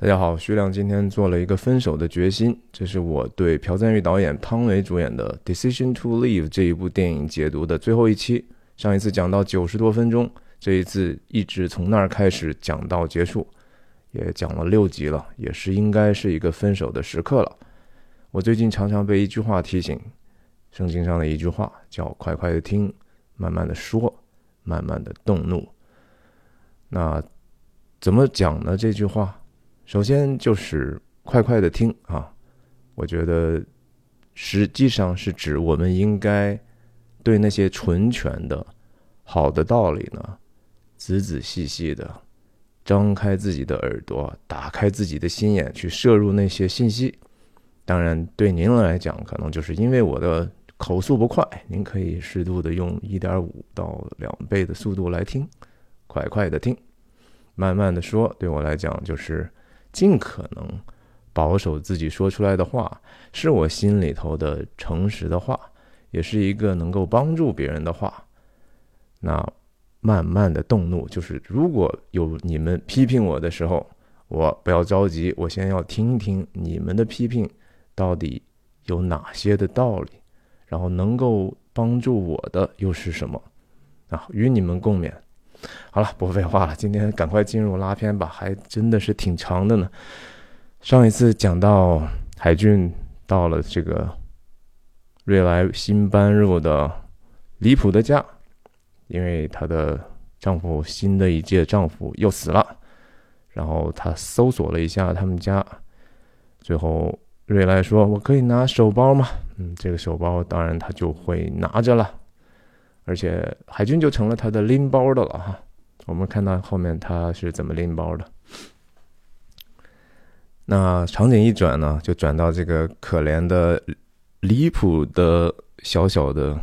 大家好，徐亮今天做了一个分手的决心，这是我对朴赞玉导演、汤唯主演的《Decision to Leave》这一部电影解读的最后一期。上一次讲到九十多分钟，这一次一直从那儿开始讲到结束，也讲了六集了，也是应该是一个分手的时刻了。我最近常常被一句话提醒，圣经上的一句话叫“快快的听，慢慢的说，慢慢的动怒”。那怎么讲呢？这句话？首先就是快快的听啊，我觉得实际上是指我们应该对那些纯全的好的道理呢，仔仔细细的张开自己的耳朵，打开自己的心眼去摄入那些信息。当然，对您来讲，可能就是因为我的口速不快，您可以适度的用一点五到两倍的速度来听，快快的听，慢慢的说。对我来讲，就是。尽可能保守自己说出来的话，是我心里头的诚实的话，也是一个能够帮助别人的话。那慢慢的动怒，就是如果有你们批评我的时候，我不要着急，我先要听听你们的批评到底有哪些的道理，然后能够帮助我的又是什么啊？与你们共勉。好了，不废话了，今天赶快进入拉片吧，还真的是挺长的呢。上一次讲到海俊到了这个瑞来新搬入的离谱的家，因为她的丈夫新的一届丈夫又死了，然后她搜索了一下他们家，最后瑞来说：“我可以拿手包吗？”嗯，这个手包当然她就会拿着了。而且海军就成了他的拎包的了哈。我们看到后面他是怎么拎包的。那场景一转呢，就转到这个可怜的、离谱的小小的，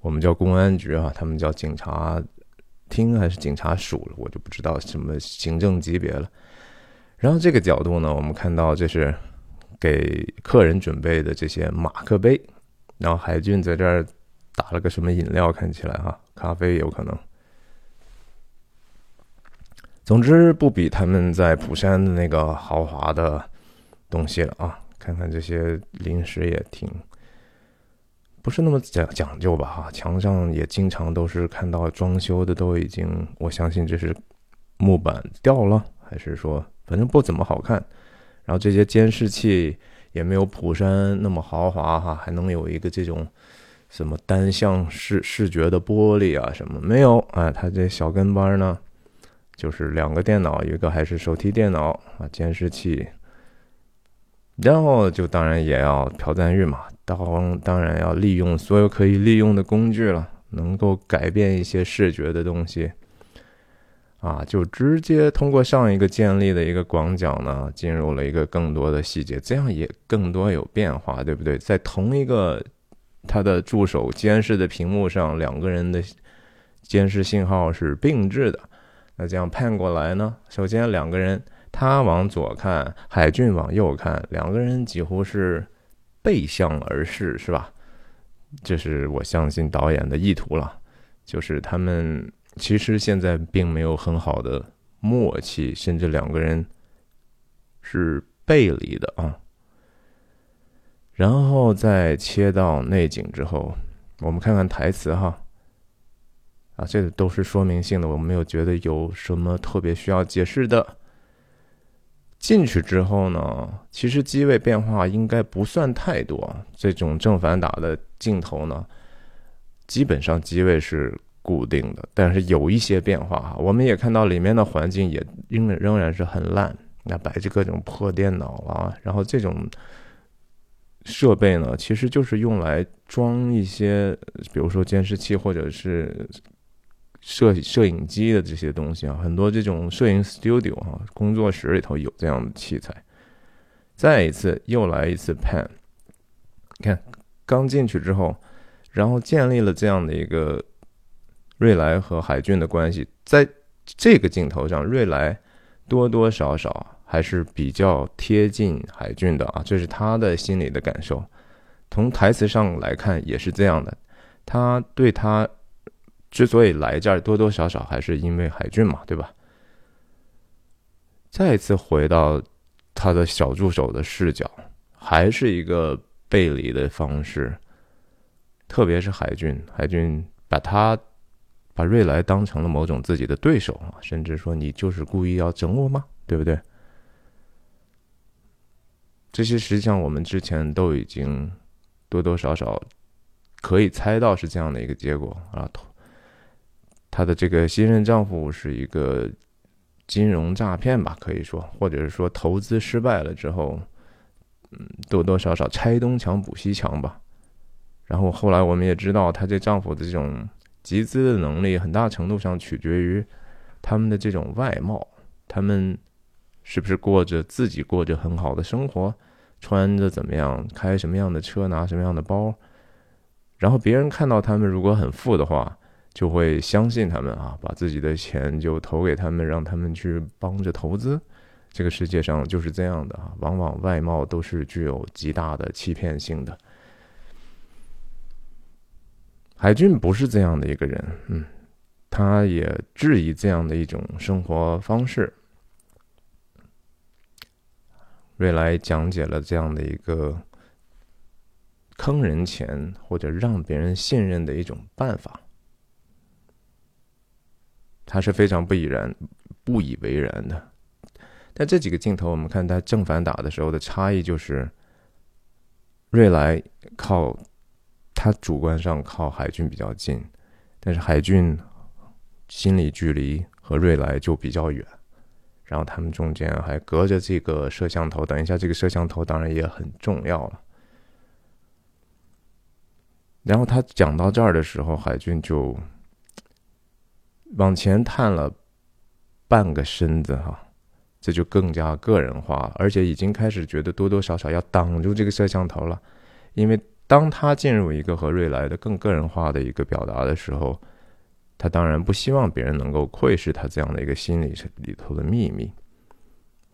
我们叫公安局啊，他们叫警察厅还是警察署了，我就不知道什么行政级别了。然后这个角度呢，我们看到这是给客人准备的这些马克杯，然后海军在这儿。打了个什么饮料？看起来哈，咖啡有可能。总之不比他们在釜山的那个豪华的东西了啊！看看这些零食也挺不是那么讲讲究吧？哈，墙上也经常都是看到装修的都已经，我相信这是木板掉了，还是说反正不怎么好看。然后这些监视器也没有釜山那么豪华哈，还能有一个这种。什么单向视视觉的玻璃啊？什么没有？哎，他这小跟班呢，就是两个电脑，一个还是手提电脑啊，监视器。然后就当然也要朴赞玉嘛，当当然要利用所有可以利用的工具了，能够改变一些视觉的东西啊，就直接通过上一个建立的一个广角呢，进入了一个更多的细节，这样也更多有变化，对不对？在同一个。他的助手监视的屏幕上，两个人的监视信号是并置的。那这样判过来呢？首先，两个人他往左看，海俊往右看，两个人几乎是背向而视，是吧？这是我相信导演的意图了，就是他们其实现在并没有很好的默契，甚至两个人是背离的啊。然后再切到内景之后，我们看看台词哈。啊，这个都是说明性的，我没有觉得有什么特别需要解释的。进去之后呢，其实机位变化应该不算太多。这种正反打的镜头呢，基本上机位是固定的，但是有一些变化哈。我们也看到里面的环境也仍仍然是很烂，那摆着各种破电脑啊，然后这种。设备呢，其实就是用来装一些，比如说监视器或者是摄摄影机的这些东西啊。很多这种摄影 studio 啊，工作室里头有这样的器材。再一次，又来一次 pan。你看，刚进去之后，然后建立了这样的一个瑞来和海俊的关系，在这个镜头上，瑞来多多少少。还是比较贴近海俊的啊，这是他的心里的感受。从台词上来看也是这样的，他对他之所以来这儿，多多少少还是因为海俊嘛，对吧？再次回到他的小助手的视角，还是一个背离的方式。特别是海俊，海俊把他把瑞来当成了某种自己的对手啊，甚至说你就是故意要整我吗？对不对？这些实际上我们之前都已经多多少少可以猜到是这样的一个结果啊。她的这个新任丈夫是一个金融诈骗吧，可以说，或者是说投资失败了之后，嗯，多多少少拆东墙补西墙吧。然后后来我们也知道，她这丈夫的这种集资的能力，很大程度上取决于他们的这种外貌，他们。是不是过着自己过着很好的生活，穿着怎么样，开什么样的车，拿什么样的包，然后别人看到他们如果很富的话，就会相信他们啊，把自己的钱就投给他们，让他们去帮着投资。这个世界上就是这样的啊，往往外貌都是具有极大的欺骗性的。海俊不是这样的一个人，嗯，他也质疑这样的一种生活方式。瑞来讲解了这样的一个坑人钱或者让别人信任的一种办法，他是非常不以然、不以为然的。但这几个镜头，我们看他正反打的时候的差异，就是瑞来靠他主观上靠海军比较近，但是海军心理距离和瑞来就比较远。然后他们中间还隔着这个摄像头，等一下，这个摄像头当然也很重要了。然后他讲到这儿的时候，海军就往前探了半个身子，哈，这就更加个人化，而且已经开始觉得多多少少要挡住这个摄像头了，因为当他进入一个和瑞来的更个人化的一个表达的时候。他当然不希望别人能够窥视他这样的一个心理里头的秘密。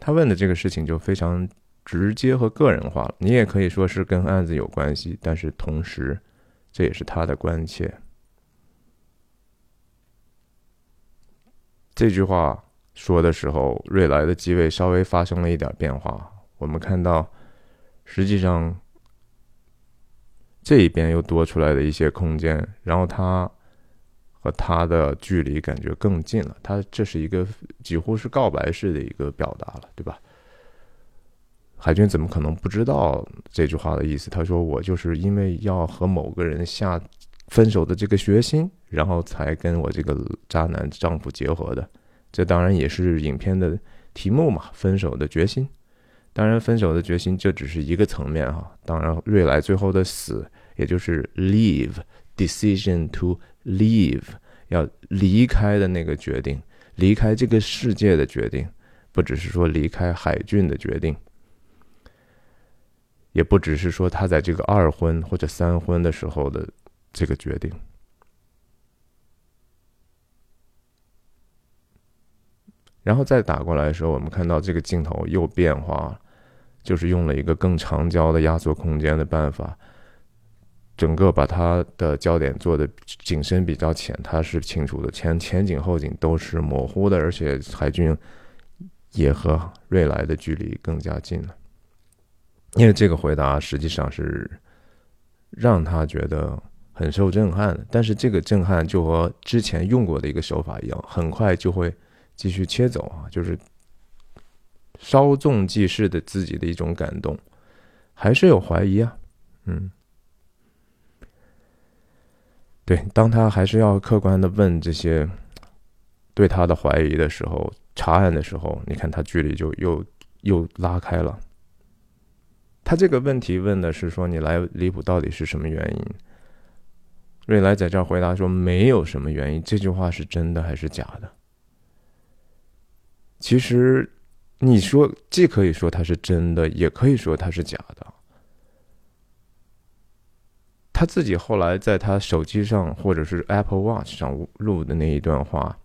他问的这个事情就非常直接和个人化了。你也可以说是跟案子有关系，但是同时，这也是他的关切。这句话说的时候，瑞来的机位稍微发生了一点变化。我们看到，实际上这一边又多出来了一些空间，然后他。和他的距离感觉更近了，他这是一个几乎是告白式的一个表达了，对吧？海军怎么可能不知道这句话的意思？他说：“我就是因为要和某个人下分手的这个决心，然后才跟我这个渣男丈夫结合的。这当然也是影片的题目嘛，分手的决心。当然，分手的决心这只是一个层面哈。当然，瑞来最后的死，也就是 leave decision to。” Leave 要离开的那个决定，离开这个世界的决定，不只是说离开海俊的决定，也不只是说他在这个二婚或者三婚的时候的这个决定。然后再打过来的时候，我们看到这个镜头又变化了，就是用了一个更长焦的压缩空间的办法。整个把它的焦点做的景深比较浅，它是清楚的，前前景后景都是模糊的，而且海军也和瑞来的距离更加近了。因为这个回答实际上是让他觉得很受震撼，但是这个震撼就和之前用过的一个手法一样，很快就会继续切走啊，就是稍纵即逝的自己的一种感动，还是有怀疑啊，嗯。对，当他还是要客观的问这些对他的怀疑的时候，查案的时候，你看他距离就又又拉开了。他这个问题问的是说你来离谱到底是什么原因？瑞来在这儿回答说没有什么原因。这句话是真的还是假的？其实你说既可以说它是真的，也可以说它是假的。他自己后来在他手机上或者是 Apple Watch 上录的那一段话，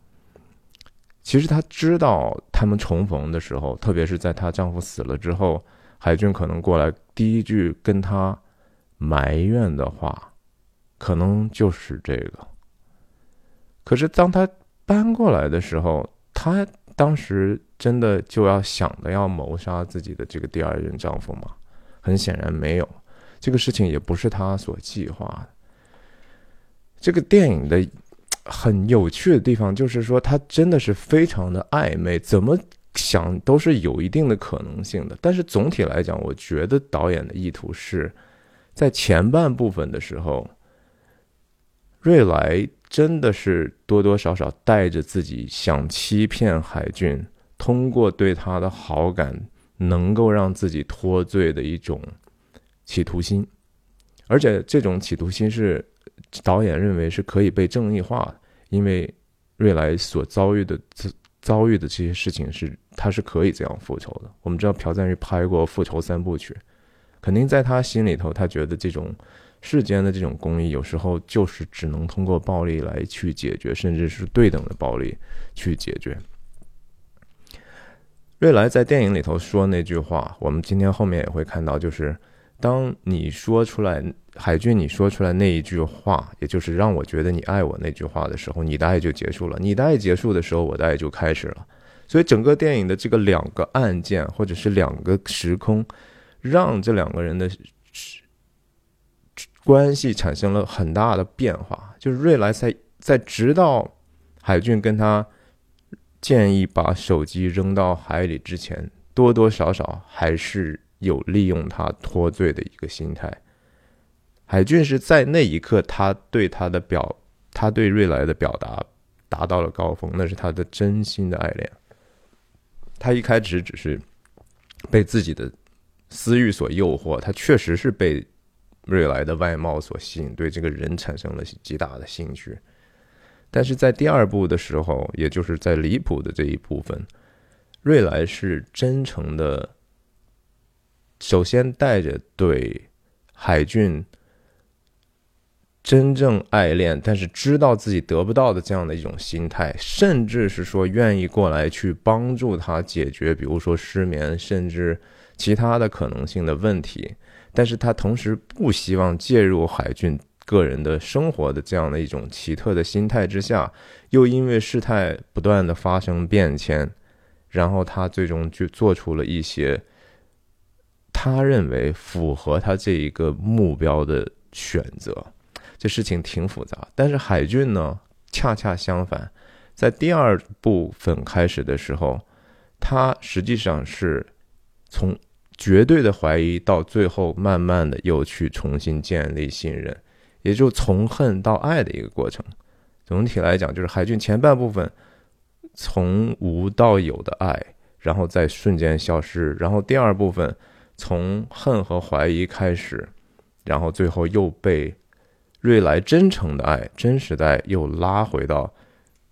其实他知道他们重逢的时候，特别是在她丈夫死了之后，海军可能过来第一句跟她埋怨的话，可能就是这个。可是当他搬过来的时候，他当时真的就要想的要谋杀自己的这个第二任丈夫吗？很显然没有，这个事情也不是他所计划的。这个电影的很有趣的地方就是说，它真的是非常的暧昧，怎么想都是有一定的可能性的。但是总体来讲，我觉得导演的意图是在前半部分的时候，瑞来真的是多多少少带着自己想欺骗海俊，通过对他的好感。能够让自己脱罪的一种企图心，而且这种企图心是导演认为是可以被正义化的，因为瑞来所遭遇的遭遇的这些事情是他是可以这样复仇的。我们知道朴赞玉拍过《复仇三部曲》，肯定在他心里头，他觉得这种世间的这种公益有时候就是只能通过暴力来去解决，甚至是对等的暴力去解决。瑞来在电影里头说那句话，我们今天后面也会看到，就是当你说出来，海俊，你说出来那一句话，也就是让我觉得你爱我那句话的时候，你的爱就结束了。你的爱结束的时候，我的爱就开始了。所以整个电影的这个两个案件，或者是两个时空，让这两个人的关系产生了很大的变化。就是瑞来在在直到海俊跟他。建议把手机扔到海里之前，多多少少还是有利用他脱罪的一个心态。海俊是在那一刻，他对他的表，他对瑞来的表达达到了高峰，那是他的真心的爱恋。他一开始只是被自己的私欲所诱惑，他确实是被瑞来的外貌所吸引，对这个人产生了极大的兴趣。但是在第二部的时候，也就是在离谱的这一部分，瑞来是真诚的，首先带着对海俊真正爱恋，但是知道自己得不到的这样的一种心态，甚至是说愿意过来去帮助他解决，比如说失眠，甚至其他的可能性的问题。但是他同时不希望介入海俊。个人的生活的这样的一种奇特的心态之下，又因为事态不断的发生变迁，然后他最终就做出了一些他认为符合他这一个目标的选择。这事情挺复杂，但是海俊呢，恰恰相反，在第二部分开始的时候，他实际上是从绝对的怀疑到最后慢慢的又去重新建立信任。也就从恨到爱的一个过程。总体来讲，就是海俊前半部分从无到有的爱，然后再瞬间消失；然后第二部分从恨和怀疑开始，然后最后又被瑞来真诚的爱、真实的爱又拉回到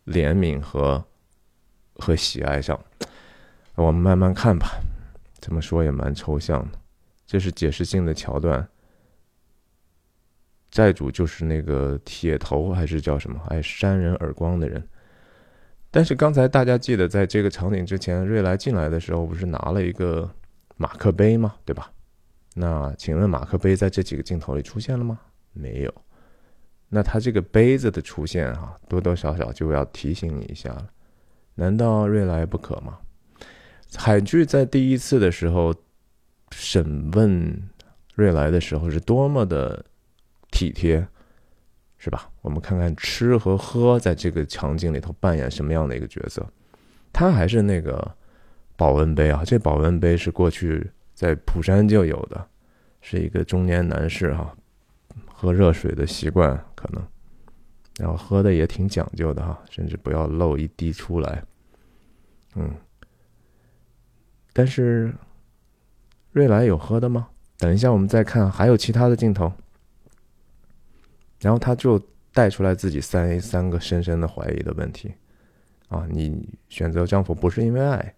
怜悯和和喜爱上。我们慢慢看吧，这么说也蛮抽象的。这是解释性的桥段。债主就是那个铁头，还是叫什么？爱扇人耳光的人。但是刚才大家记得，在这个场景之前，瑞来进来的时候不是拿了一个马克杯吗？对吧？那请问马克杯在这几个镜头里出现了吗？没有。那他这个杯子的出现，哈，多多少少就要提醒你一下了。难道瑞来不可吗？海剧在第一次的时候审问瑞来的时候，是多么的。体贴，是吧？我们看看吃和喝在这个场景里头扮演什么样的一个角色。他还是那个保温杯啊，这保温杯是过去在釜山就有的，是一个中年男士哈，喝热水的习惯可能，然后喝的也挺讲究的哈，甚至不要漏一滴出来。嗯，但是瑞来有喝的吗？等一下我们再看，还有其他的镜头。然后他就带出来自己三三个深深的怀疑的问题，啊，你选择丈夫不是因为爱，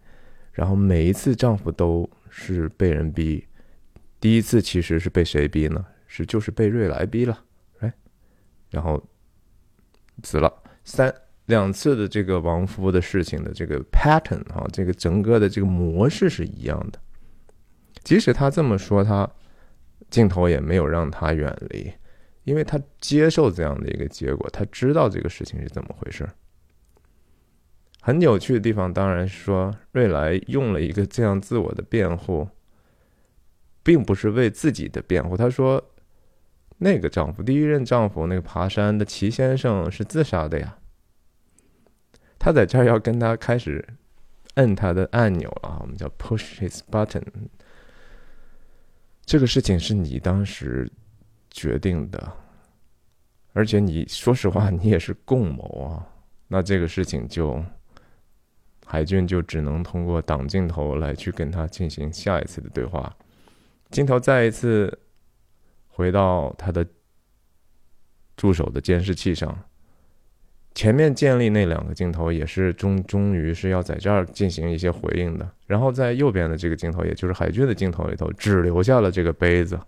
然后每一次丈夫都是被人逼，第一次其实是被谁逼呢？是就是被瑞来逼了，哎，然后死了三两次的这个亡夫的事情的这个 pattern 啊，这个整个的这个模式是一样的，即使他这么说，他镜头也没有让他远离。因为他接受这样的一个结果，他知道这个事情是怎么回事。很有趣的地方，当然是说瑞来用了一个这样自我的辩护，并不是为自己的辩护。他说，那个丈夫，第一任丈夫，那个爬山的齐先生是自杀的呀。他在这儿要跟他开始摁他的按钮了，我们叫 push his button。这个事情是你当时决定的，而且你说实话，你也是共谋啊。那这个事情就。海军就只能通过挡镜头来去跟他进行下一次的对话。镜头再一次回到他的助手的监视器上，前面建立那两个镜头也是终终于是要在这儿进行一些回应的。然后在右边的这个镜头，也就是海军的镜头里头，只留下了这个杯子。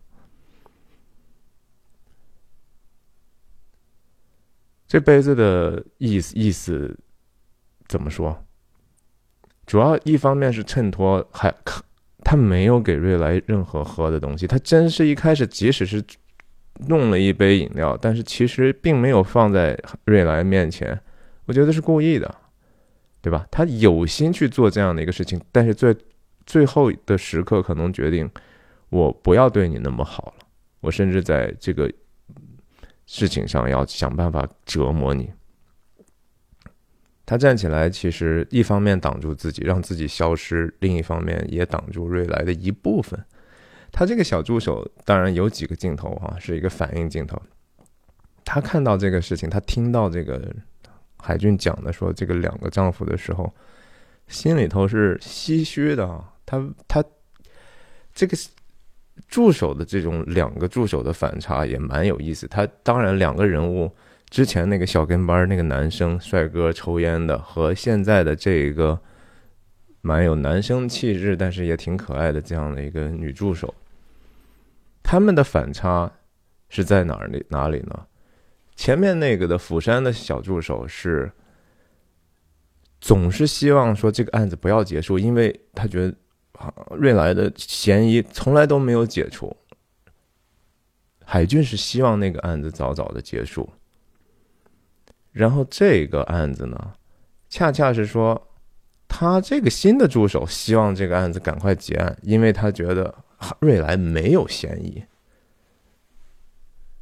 这杯子的意思意思怎么说？主要一方面是衬托，还他没有给瑞来任何喝的东西。他真是一开始，即使是弄了一杯饮料，但是其实并没有放在瑞来面前。我觉得是故意的，对吧？他有心去做这样的一个事情，但是最最后的时刻，可能决定我不要对你那么好了。我甚至在这个事情上要想办法折磨你。他站起来，其实一方面挡住自己，让自己消失；另一方面也挡住瑞来的一部分。他这个小助手当然有几个镜头哈，是一个反应镜头。他看到这个事情，他听到这个海军讲的说这个两个丈夫的时候，心里头是唏嘘的啊。他他这个助手的这种两个助手的反差也蛮有意思。他当然两个人物。之前那个小跟班那个男生帅哥抽烟的，和现在的这个蛮有男生气质，但是也挺可爱的这样的一个女助手，他们的反差是在哪儿？哪里呢？前面那个的釜山的小助手是总是希望说这个案子不要结束，因为他觉得瑞来的嫌疑从来都没有解除。海军是希望那个案子早早的结束。然后这个案子呢，恰恰是说，他这个新的助手希望这个案子赶快结案，因为他觉得瑞来没有嫌疑。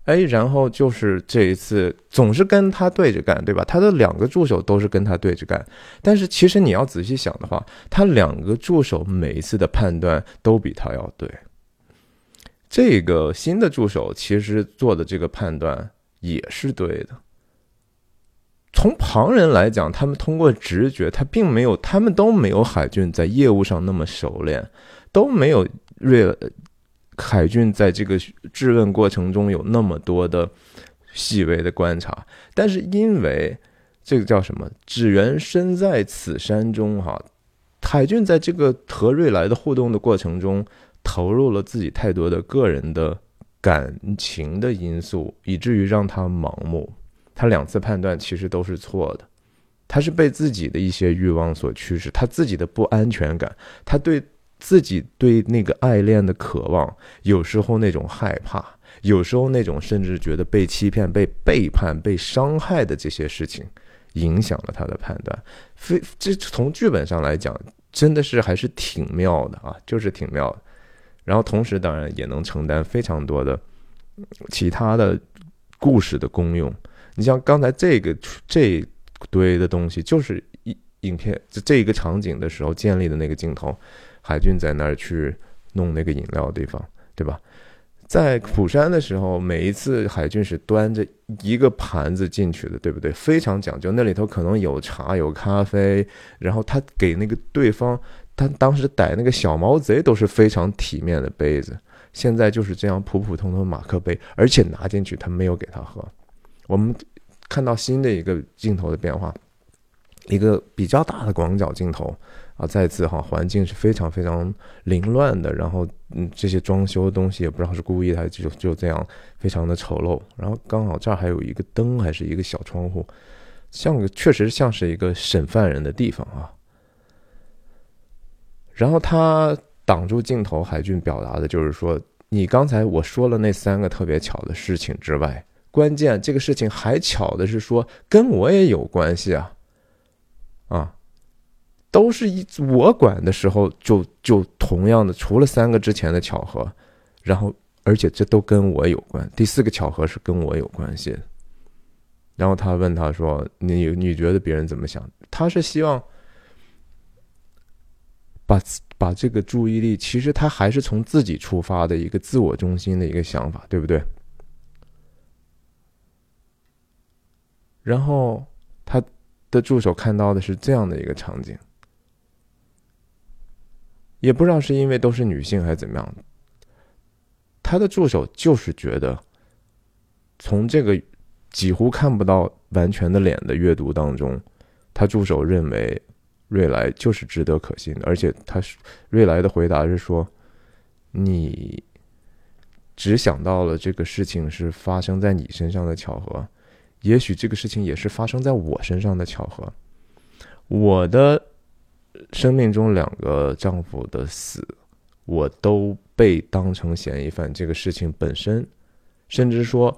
哎，然后就是这一次总是跟他对着干，对吧？他的两个助手都是跟他对着干，但是其实你要仔细想的话，他两个助手每一次的判断都比他要对。这个新的助手其实做的这个判断也是对的。从旁人来讲，他们通过直觉，他并没有，他们都没有海军在业务上那么熟练，都没有瑞海军在这个质问过程中有那么多的细微的观察。但是因为这个叫什么“只缘身在此山中”哈，海军在这个和瑞来的互动的过程中，投入了自己太多的个人的感情的因素，以至于让他盲目。他两次判断其实都是错的，他是被自己的一些欲望所驱使，他自己的不安全感，他对自己对那个爱恋的渴望，有时候那种害怕，有时候那种甚至觉得被欺骗、被背叛、被伤害的这些事情，影响了他的判断。非这从剧本上来讲，真的是还是挺妙的啊，就是挺妙的。然后同时，当然也能承担非常多的其他的故事的功用。你像刚才这个这堆的东西，就是影影片这这一个场景的时候建立的那个镜头，海俊在那儿去弄那个饮料的地方，对吧？在釜山的时候，每一次海俊是端着一个盘子进去的，对不对？非常讲究，那里头可能有茶有咖啡，然后他给那个对方，他当时逮那个小毛贼都是非常体面的杯子，现在就是这样普普通通马克杯，而且拿进去他没有给他喝。我们看到新的一个镜头的变化，一个比较大的广角镜头啊，再次哈，环境是非常非常凌乱的，然后嗯，这些装修的东西也不知道是故意还是就就这样非常的丑陋，然后刚好这儿还有一个灯，还是一个小窗户，像个确实像是一个审犯人的地方啊。然后他挡住镜头，海俊表达的就是说，你刚才我说了那三个特别巧的事情之外。关键这个事情还巧的是说跟我也有关系啊，啊，都是一我管的时候就就同样的，除了三个之前的巧合，然后而且这都跟我有关。第四个巧合是跟我有关系。然后他问他说：“你你觉得别人怎么想？”他是希望把把这个注意力，其实他还是从自己出发的一个自我中心的一个想法，对不对？然后他的助手看到的是这样的一个场景。也不知道是因为都是女性还是怎么样，他的助手就是觉得，从这个几乎看不到完全的脸的阅读当中，他助手认为瑞来就是值得可信的，而且他是瑞来的回答是说，你只想到了这个事情是发生在你身上的巧合，也许这个事情也是发生在我身上的巧合，我的。生命中两个丈夫的死，我都被当成嫌疑犯。这个事情本身，甚至说，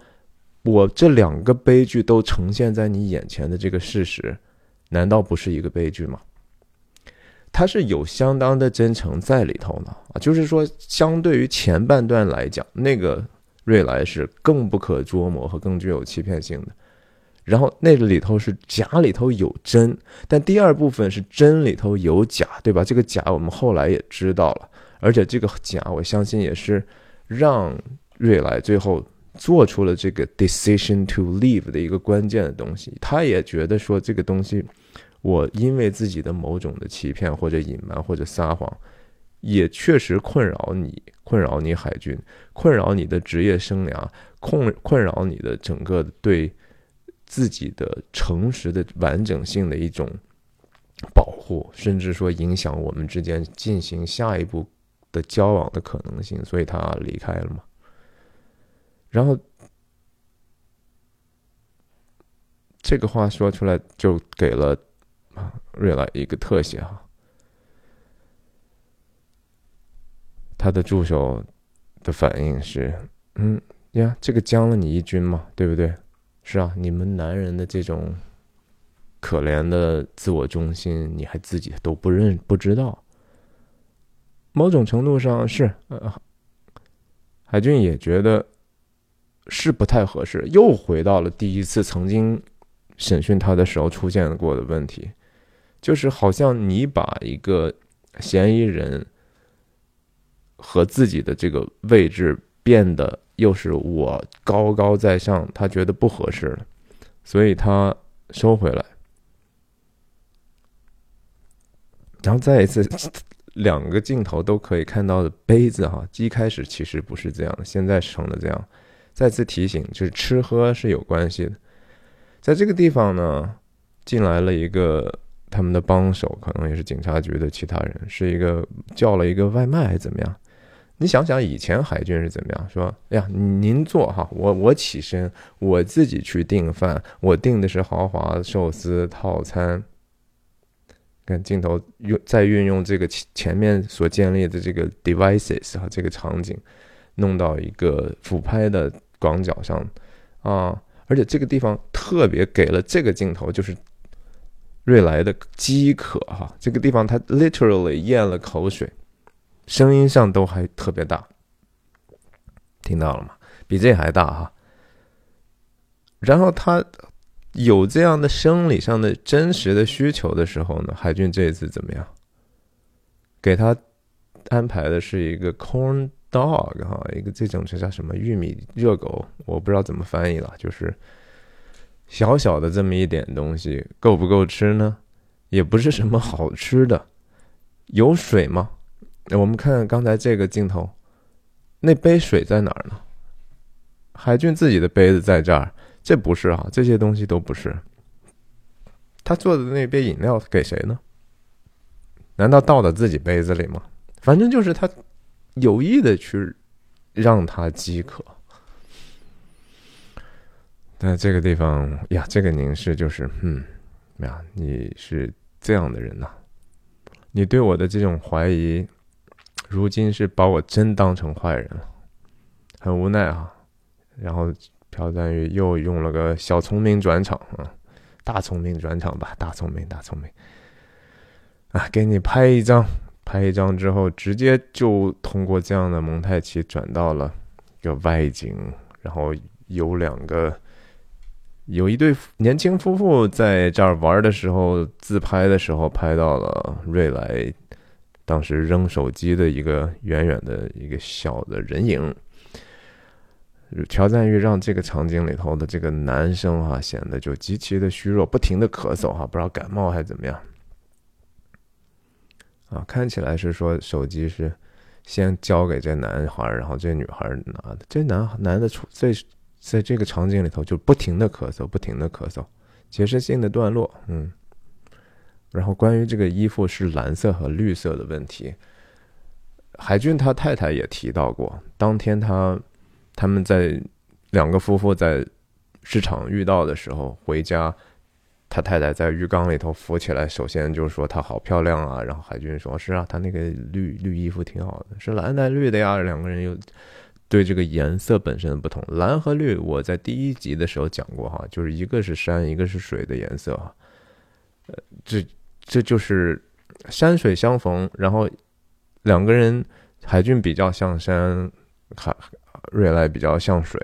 我这两个悲剧都呈现在你眼前的这个事实，难道不是一个悲剧吗？他是有相当的真诚在里头呢啊，就是说，相对于前半段来讲，那个瑞来是更不可捉摸和更具有欺骗性的。然后那个里头是假里头有真，但第二部分是真里头有假，对吧？这个假我们后来也知道了，而且这个假我相信也是让瑞来最后做出了这个 decision to leave 的一个关键的东西。他也觉得说这个东西，我因为自己的某种的欺骗或者隐瞒或者撒谎，也确实困扰你，困扰你海军，困扰你的职业生涯，困困扰你的整个对。自己的诚实的完整性的一种保护，甚至说影响我们之间进行下一步的交往的可能性，所以他离开了嘛。然后这个话说出来，就给了瑞拉一个特写哈。他的助手的反应是：嗯呀，这个将了你一军嘛，对不对？是啊，你们男人的这种可怜的自我中心，你还自己都不认不知道。某种程度上是，呃，海俊也觉得是不太合适，又回到了第一次曾经审讯他的时候出现过的问题，就是好像你把一个嫌疑人和自己的这个位置变得。又是我高高在上，他觉得不合适了，所以他收回来。然后再一次，两个镜头都可以看到的杯子哈，一开始其实不是这样的，现在成了这样。再次提醒，就是吃喝是有关系的。在这个地方呢，进来了一个他们的帮手，可能也是警察局的其他人，是一个叫了一个外卖还是怎么样？你想想以前海军是怎么样？说，哎呀，您坐哈，我我起身，我自己去订饭，我订的是豪华寿司套餐。看镜头用再运用这个前前面所建立的这个 devices 哈，这个场景弄到一个俯拍的广角上啊，而且这个地方特别给了这个镜头，就是瑞来的饥渴哈，这个地方他 literally 咽了口水。声音上都还特别大，听到了吗？比这还大哈。然后他有这样的生理上的真实的需求的时候呢，海军这一次怎么样？给他安排的是一个 corn dog 哈，一个这种这叫什么玉米热狗，我不知道怎么翻译了，就是小小的这么一点东西，够不够吃呢？也不是什么好吃的，有水吗？我们看刚才这个镜头，那杯水在哪儿呢？海军自己的杯子在这儿，这不是啊，这些东西都不是。他做的那杯饮料给谁呢？难道倒到自己杯子里吗？反正就是他有意的去让他饥渴。但这个地方呀，这个凝视就是，嗯，呀，你是这样的人呐，你对我的这种怀疑。如今是把我真当成坏人了，很无奈啊。然后朴赞玉又用了个小聪明转场啊，大聪明转场吧，大聪明，大聪明。啊，给你拍一张，拍一张之后，直接就通过这样的蒙太奇转到了一个外景，然后有两个，有一对年轻夫妇在这儿玩的时候，自拍的时候拍到了瑞来当时扔手机的一个远远的一个小的人影。乔赞玉让这个场景里头的这个男生哈显得就极其的虚弱，不停的咳嗽哈，不知道感冒还是怎么样。啊，看起来是说手机是先交给这男孩，然后这女孩拿的。这男男的出在在这个场景里头就不停的咳嗽，不停的咳嗽，解释性的段落。嗯，然后关于这个衣服是蓝色和绿色的问题，海军他太太也提到过，当天他。他们在两个夫妇在市场遇到的时候回家，他太太在浴缸里头浮起来，首先就说她好漂亮啊。然后海军说：“是啊，她那个绿绿衣服挺好的，是蓝带绿的呀。”两个人又对这个颜色本身的不同，蓝和绿，我在第一集的时候讲过哈，就是一个是山，一个是水的颜色哈。呃，这这就是山水相逢，然后两个人海军比较像山，海。瑞来比较像水，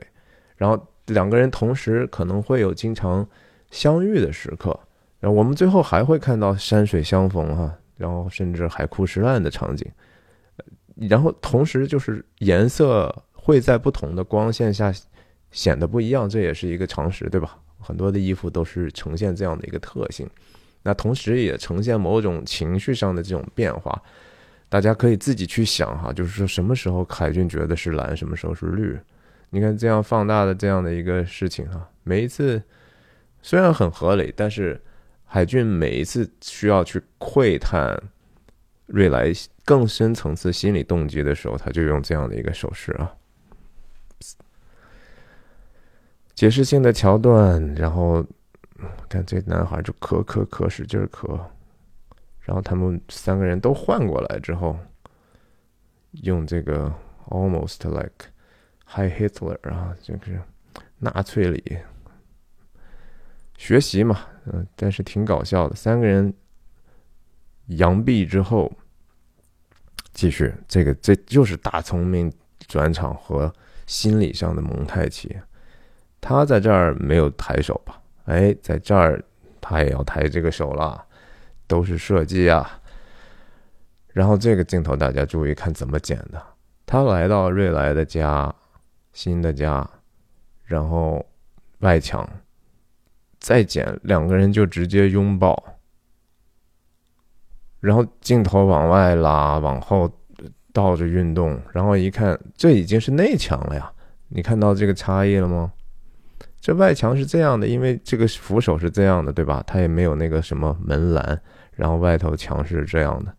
然后两个人同时可能会有经常相遇的时刻，然后我们最后还会看到山水相逢哈，然后甚至海枯石烂的场景，然后同时就是颜色会在不同的光线下显得不一样，这也是一个常识，对吧？很多的衣服都是呈现这样的一个特性，那同时也呈现某种情绪上的这种变化。大家可以自己去想哈，就是说什么时候海军觉得是蓝，什么时候是绿？你看这样放大的这样的一个事情哈，每一次虽然很合理，但是海军每一次需要去窥探瑞来更深层次心理动机的时候，他就用这样的一个手势啊，解释性的桥段，然后看这男孩就咳咳咳，使劲咳。然后他们三个人都换过来之后，用这个 almost like high Hitler 啊，就是纳粹里学习嘛，嗯，但是挺搞笑的。三个人扬臂之后，继续这个这就是大聪明转场和心理上的蒙太奇。他在这儿没有抬手吧？哎，在这儿他也要抬这个手了。都是设计啊，然后这个镜头大家注意看怎么剪的。他来到瑞来的家，新的家，然后外墙再剪，两个人就直接拥抱，然后镜头往外拉，往后倒着运动，然后一看，这已经是内墙了呀！你看到这个差异了吗？这外墙是这样的，因为这个扶手是这样的，对吧？它也没有那个什么门栏。然后外头墙是这样的，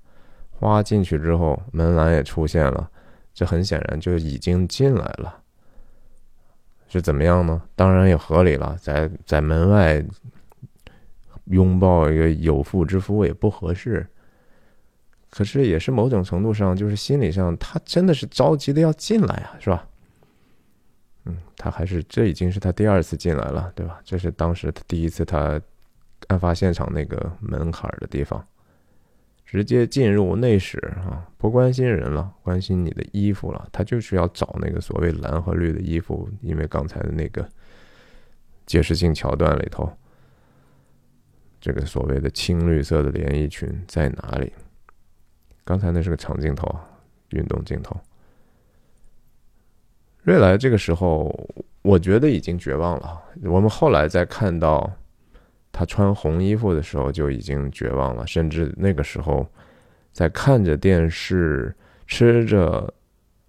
花进去之后，门栏也出现了，这很显然就已经进来了。是怎么样呢？当然也合理了，在在门外拥抱一个有妇之夫也不合适。可是也是某种程度上，就是心理上，他真的是着急的要进来啊，是吧？嗯，他还是这已经是他第二次进来了，对吧？这是当时他第一次他。案发现场那个门槛的地方，直接进入内室啊！不关心人了，关心你的衣服了。他就是要找那个所谓蓝和绿的衣服，因为刚才的那个解释性桥段里头，这个所谓的青绿色的连衣裙在哪里？刚才那是个长镜头，运动镜头。瑞来这个时候，我觉得已经绝望了。我们后来再看到。他穿红衣服的时候就已经绝望了，甚至那个时候，在看着电视、吃着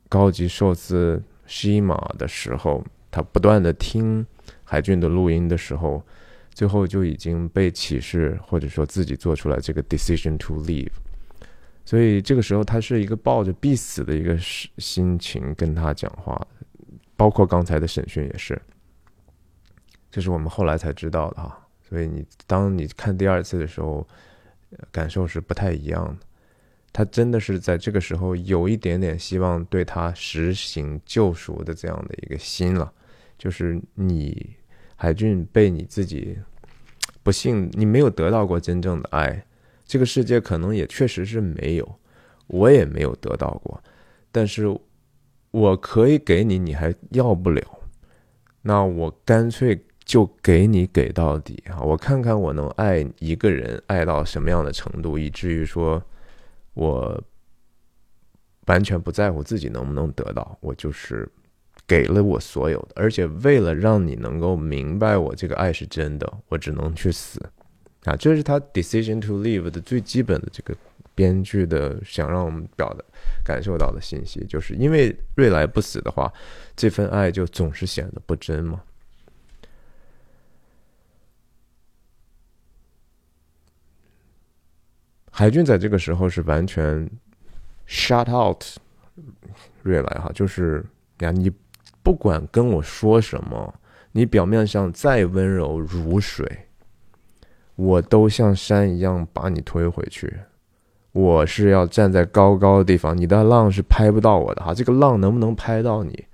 高级寿司西马的时候，他不断的听海俊的录音的时候，最后就已经被启示，或者说自己做出来这个 decision to leave。所以这个时候，他是一个抱着必死的一个心情跟他讲话，包括刚才的审讯也是，这是我们后来才知道的哈。所以你当你看第二次的时候，感受是不太一样的。他真的是在这个时候有一点点希望对他实行救赎的这样的一个心了。就是你海俊被你自己不幸，你没有得到过真正的爱，这个世界可能也确实是没有，我也没有得到过，但是我可以给你，你还要不了，那我干脆就给你给到底啊！我看看我能爱一个人爱到什么样的程度，以至于说我完全不在乎自己能不能得到，我就是给了我所有的，而且为了让你能够明白我这个爱是真的，我只能去死。啊，这是他 decision to live 的最基本的这个编剧的想让我们表达、感受到的信息，就是因为瑞来不死的话，这份爱就总是显得不真嘛。海军在这个时候是完全 shut out 瑞来哈，就是呀，你不管跟我说什么，你表面上再温柔如水。我都像山一样把你推回去，我是要站在高高的地方，你的浪是拍不到我的哈。这个浪能不能拍到你？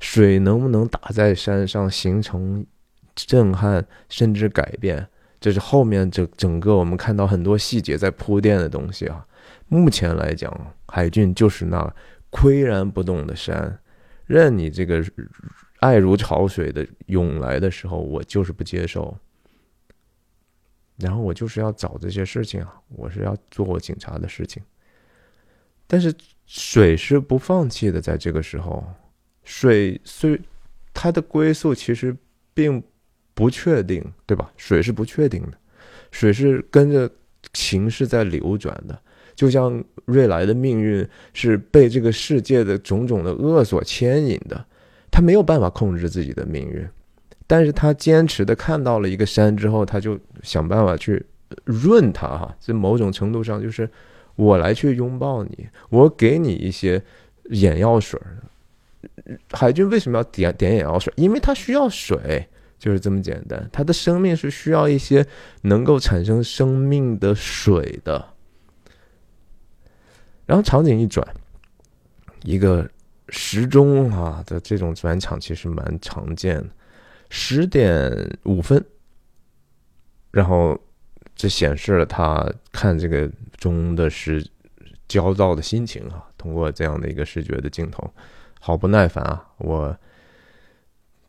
水能不能打在山上形成震撼甚至改变？这是后面这整个我们看到很多细节在铺垫的东西啊。目前来讲，海俊就是那岿然不动的山，任你这个爱如潮水的涌来的时候，我就是不接受。然后我就是要找这些事情啊，我是要做我警察的事情。但是水是不放弃的，在这个时候，水虽它的归宿其实并不确定，对吧？水是不确定的，水是跟着情势在流转的，就像瑞来的命运是被这个世界的种种的恶所牵引的，他没有办法控制自己的命运。但是他坚持的看到了一个山之后，他就想办法去润它哈。这某种程度上就是我来去拥抱你，我给你一些眼药水。海军为什么要点点眼药水？因为他需要水，就是这么简单。他的生命是需要一些能够产生生命的水的。然后场景一转，一个时钟啊的这种转场其实蛮常见的。十点五分，然后这显示了他看这个钟的时焦躁的心情啊。通过这样的一个视觉的镜头，好不耐烦啊！我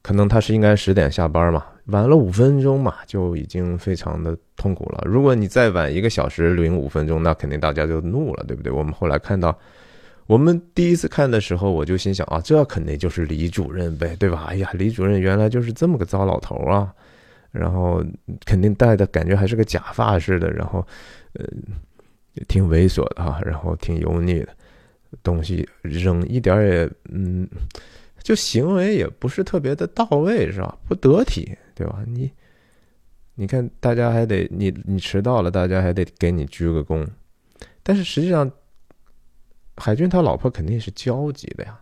可能他是应该十点下班嘛，晚了五分钟嘛，就已经非常的痛苦了。如果你再晚一个小时零五分钟，那肯定大家就怒了，对不对？我们后来看到。我们第一次看的时候，我就心想啊，这肯定就是李主任呗，对吧？哎呀，李主任原来就是这么个糟老头啊，然后肯定戴的感觉还是个假发似的，然后呃，挺猥琐的哈，然后挺油腻的，东西扔一点也嗯，就行为也不是特别的到位，是吧？不得体，对吧？你你看，大家还得你你迟到了，大家还得给你鞠个躬，但是实际上。海军他老婆肯定是焦急的呀，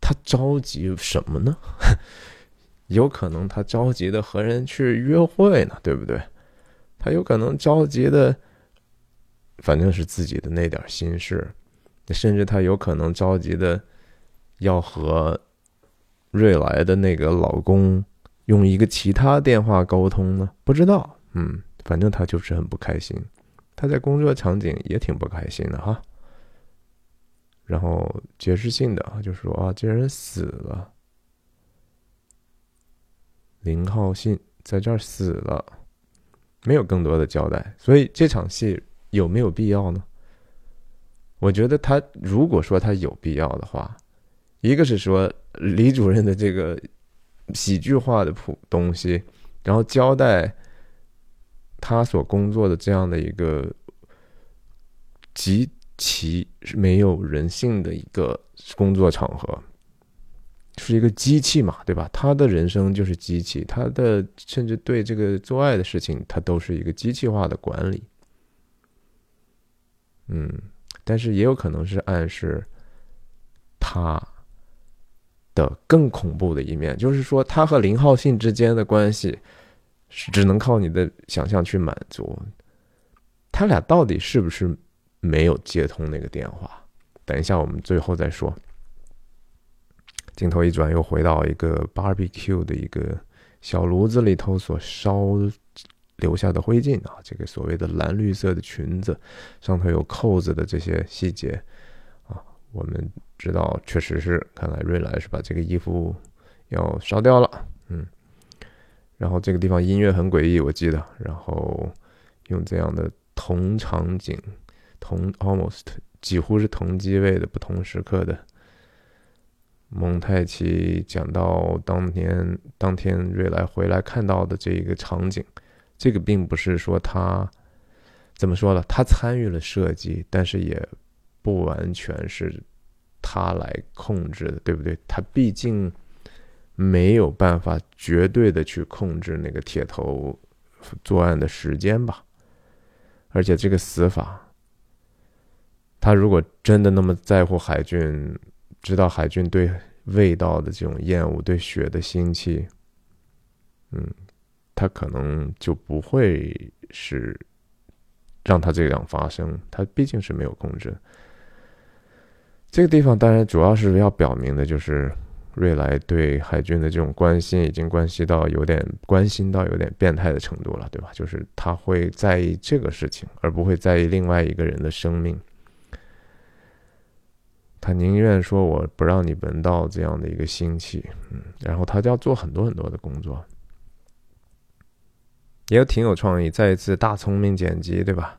他着急什么呢？有可能他着急的和人去约会呢，对不对？他有可能着急的，反正是自己的那点心事，甚至他有可能着急的要和瑞来的那个老公用一个其他电话沟通呢，不知道。嗯，反正他就是很不开心，他在工作场景也挺不开心的哈。然后解释性的就说啊，这人死了，林浩信在这儿死了，没有更多的交代。所以这场戏有没有必要呢？我觉得他如果说他有必要的话，一个是说李主任的这个喜剧化的普东西，然后交代他所工作的这样的一个极。其是没有人性的一个工作场合，是一个机器嘛，对吧？他的人生就是机器，他的甚至对这个做爱的事情，他都是一个机器化的管理。嗯，但是也有可能是暗示他的更恐怖的一面，就是说他和林浩信之间的关系是只能靠你的想象去满足，他俩到底是不是？没有接通那个电话，等一下我们最后再说。镜头一转，又回到一个 barbecue 的一个小炉子里头所烧留下的灰烬啊，这个所谓的蓝绿色的裙子，上头有扣子的这些细节啊，我们知道确实是，看来瑞莱是把这个衣服要烧掉了，嗯，然后这个地方音乐很诡异，我记得，然后用这样的同场景、同 almost 几乎是同机位的不同时刻的。蒙太奇讲到当天当天瑞来回来看到的这一个场景，这个并不是说他怎么说了，他参与了设计，但是也不完全是他来控制的，对不对？他毕竟没有办法绝对的去控制那个铁头作案的时间吧，而且这个死法，他如果真的那么在乎海军。知道海军对味道的这种厌恶，对血的腥气，嗯，他可能就不会是让他这样发生。他毕竟是没有控制。这个地方当然主要是要表明的，就是瑞来对海军的这种关心，已经关系到有点关心到有点变态的程度了，对吧？就是他会在意这个事情，而不会在意另外一个人的生命。他宁愿说我不让你闻到这样的一个腥气，嗯，然后他就要做很多很多的工作，也挺有创意。再一次大聪明剪辑，对吧？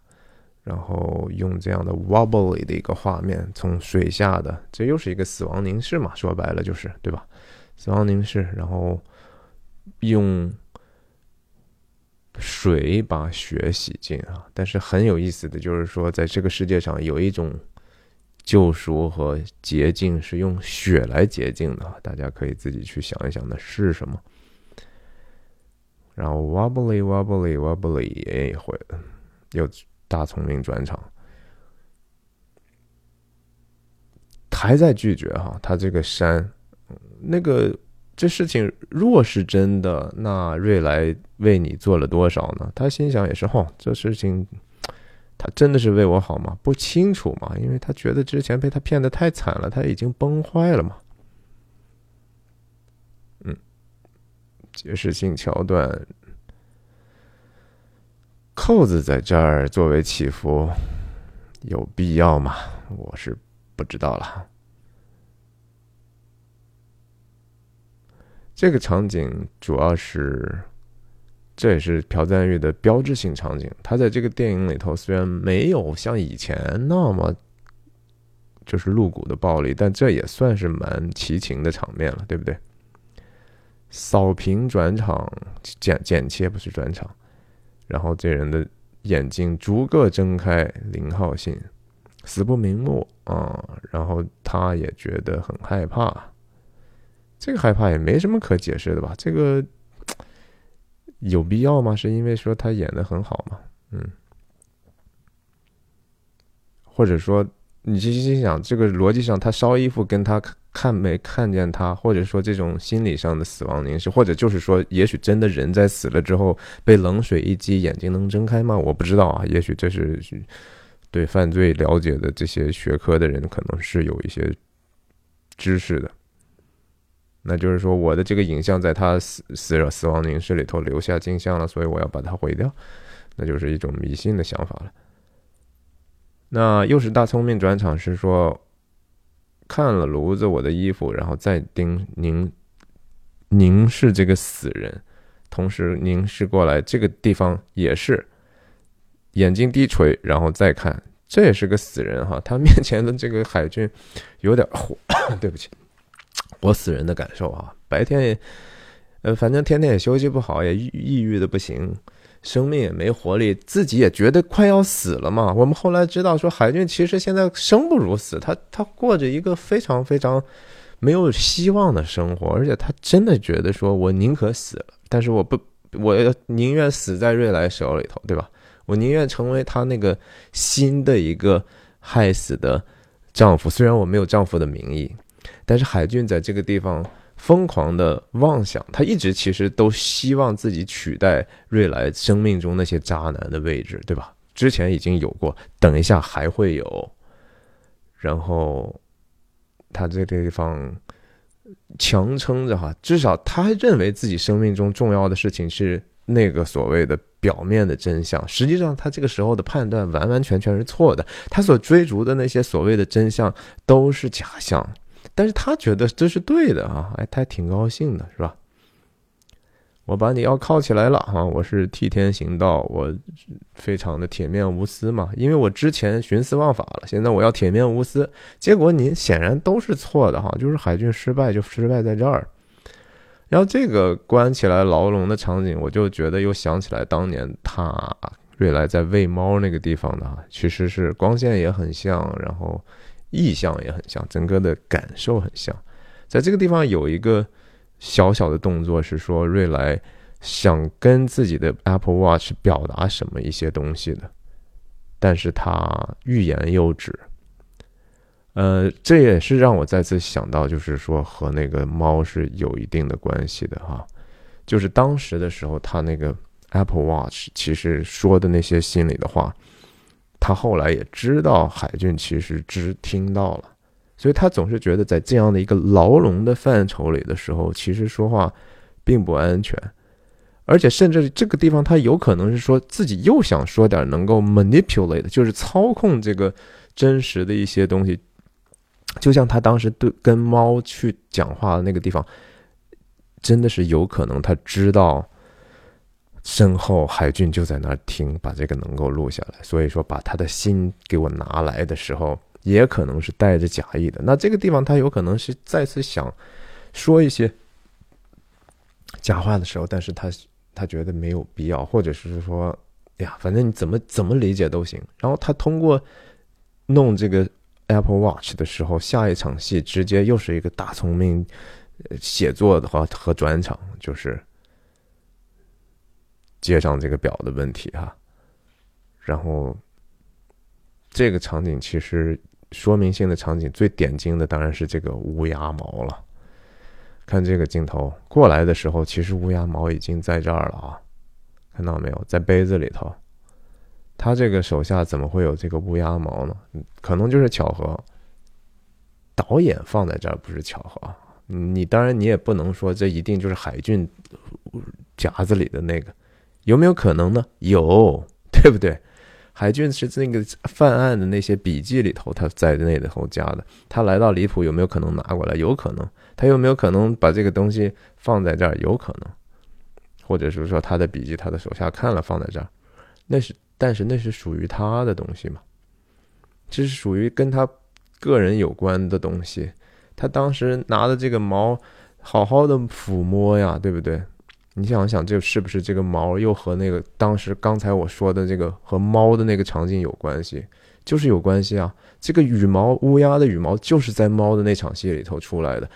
然后用这样的 wobbly 的一个画面，从水下的，这又是一个死亡凝视嘛，说白了就是，对吧？死亡凝视，然后用水把血洗净啊。但是很有意思的就是说，在这个世界上有一种。救赎和洁净是用血来洁净的，大家可以自己去想一想，那是什么？然后 wobbly wobbly wobbly，哎，会又大聪明转场，还在拒绝哈，他这个山，那个这事情若是真的，那瑞来为你做了多少呢？他心想也是，哈，这事情。他真的是为我好吗？不清楚嘛，因为他觉得之前被他骗的太惨了，他已经崩坏了嘛。嗯，解释性桥段，扣子在这儿作为起伏，有必要吗？我是不知道了。这个场景主要是。这也是朴赞玉的标志性场景。他在这个电影里头虽然没有像以前那么就是露骨的暴力，但这也算是蛮奇情的场面了，对不对？扫屏转场，剪剪切不是转场，然后这人的眼睛逐个睁开，零号信，死不瞑目啊！然后他也觉得很害怕，这个害怕也没什么可解释的吧？这个。有必要吗？是因为说他演的很好吗？嗯，或者说你其实心想，这个逻辑上，他烧衣服跟他看没看见他，或者说这种心理上的死亡凝视，或者就是说，也许真的人在死了之后被冷水一击，眼睛能睁开吗？我不知道啊，也许这是对犯罪了解的这些学科的人可能是有一些知识的。那就是说，我的这个影像在他死死死亡凝视里头留下镜像了，所以我要把它毁掉，那就是一种迷信的想法了。那又是大聪明转场，是说看了炉子我的衣服，然后再盯凝凝视这个死人，同时凝视过来这个地方也是眼睛低垂，然后再看，这也是个死人哈。他面前的这个海军有点火，对不起。我死人的感受啊，白天也，呃，反正天天也休息不好，也抑郁的不行，生命也没活力，自己也觉得快要死了嘛。我们后来知道说，海军其实现在生不如死，他他过着一个非常非常没有希望的生活，而且他真的觉得说，我宁可死了，但是我不，我宁愿死在瑞来手里头，对吧？我宁愿成为他那个新的一个害死的丈夫，虽然我没有丈夫的名义。但是海俊在这个地方疯狂的妄想，他一直其实都希望自己取代瑞来生命中那些渣男的位置，对吧？之前已经有过，等一下还会有。然后他这个地方强撑着哈，至少他认为自己生命中重要的事情是那个所谓的表面的真相。实际上，他这个时候的判断完完全全是错的。他所追逐的那些所谓的真相都是假象，但是他觉得这是对的啊！哎，他挺高兴的，是吧？我把你要铐起来了哈！我是替天行道，我非常的铁面无私嘛。因为我之前徇私枉法了，现在我要铁面无私。结果你显然都是错的哈，就是海军失败就失败在这儿。然后这个关起来牢笼的场景，我就觉得又想起来当年他瑞来在喂猫那个地方的，其实是光线也很像，然后意象也很像，整个的感受很像。在这个地方有一个。小小的动作是说，瑞来想跟自己的 Apple Watch 表达什么一些东西的，但是他欲言又止。呃，这也是让我再次想到，就是说和那个猫是有一定的关系的哈。就是当时的时候，他那个 Apple Watch 其实说的那些心里的话，他后来也知道海俊其实只听到了。所以他总是觉得，在这样的一个牢笼的范畴里的时候，其实说话并不安全，而且甚至这个地方，他有可能是说自己又想说点能够 manipulate，就是操控这个真实的一些东西，就像他当时对跟猫去讲话的那个地方，真的是有可能他知道身后海俊就在那儿听，把这个能够录下来，所以说把他的心给我拿来的时候。也可能是带着假意的。那这个地方，他有可能是再次想说一些假话的时候，但是他他觉得没有必要，或者是说，呀，反正你怎么怎么理解都行。然后他通过弄这个 Apple Watch 的时候，下一场戏直接又是一个大聪明写作的话和转场，就是接上这个表的问题哈。然后这个场景其实。说明性的场景最点睛的当然是这个乌鸦毛了。看这个镜头过来的时候，其实乌鸦毛已经在这儿了啊，看到没有？在杯子里头。他这个手下怎么会有这个乌鸦毛呢？可能就是巧合。导演放在这儿不是巧合。你当然你也不能说这一定就是海俊夹子里的那个，有没有可能呢？有，对不对？海俊是那个犯案的那些笔记里头，他在那里头加的。他来到离谱，有没有可能拿过来？有可能。他有没有可能把这个东西放在这儿？有可能。或者是说他的笔记，他的手下看了放在这儿，那是，但是那是属于他的东西嘛？这是属于跟他个人有关的东西。他当时拿的这个毛，好好的抚摸呀，对不对？你想想，这是不是这个毛又和那个当时刚才我说的这个和猫的那个场景有关系？就是有关系啊！这个羽毛乌鸦的羽毛就是在猫的那场戏里头出来的。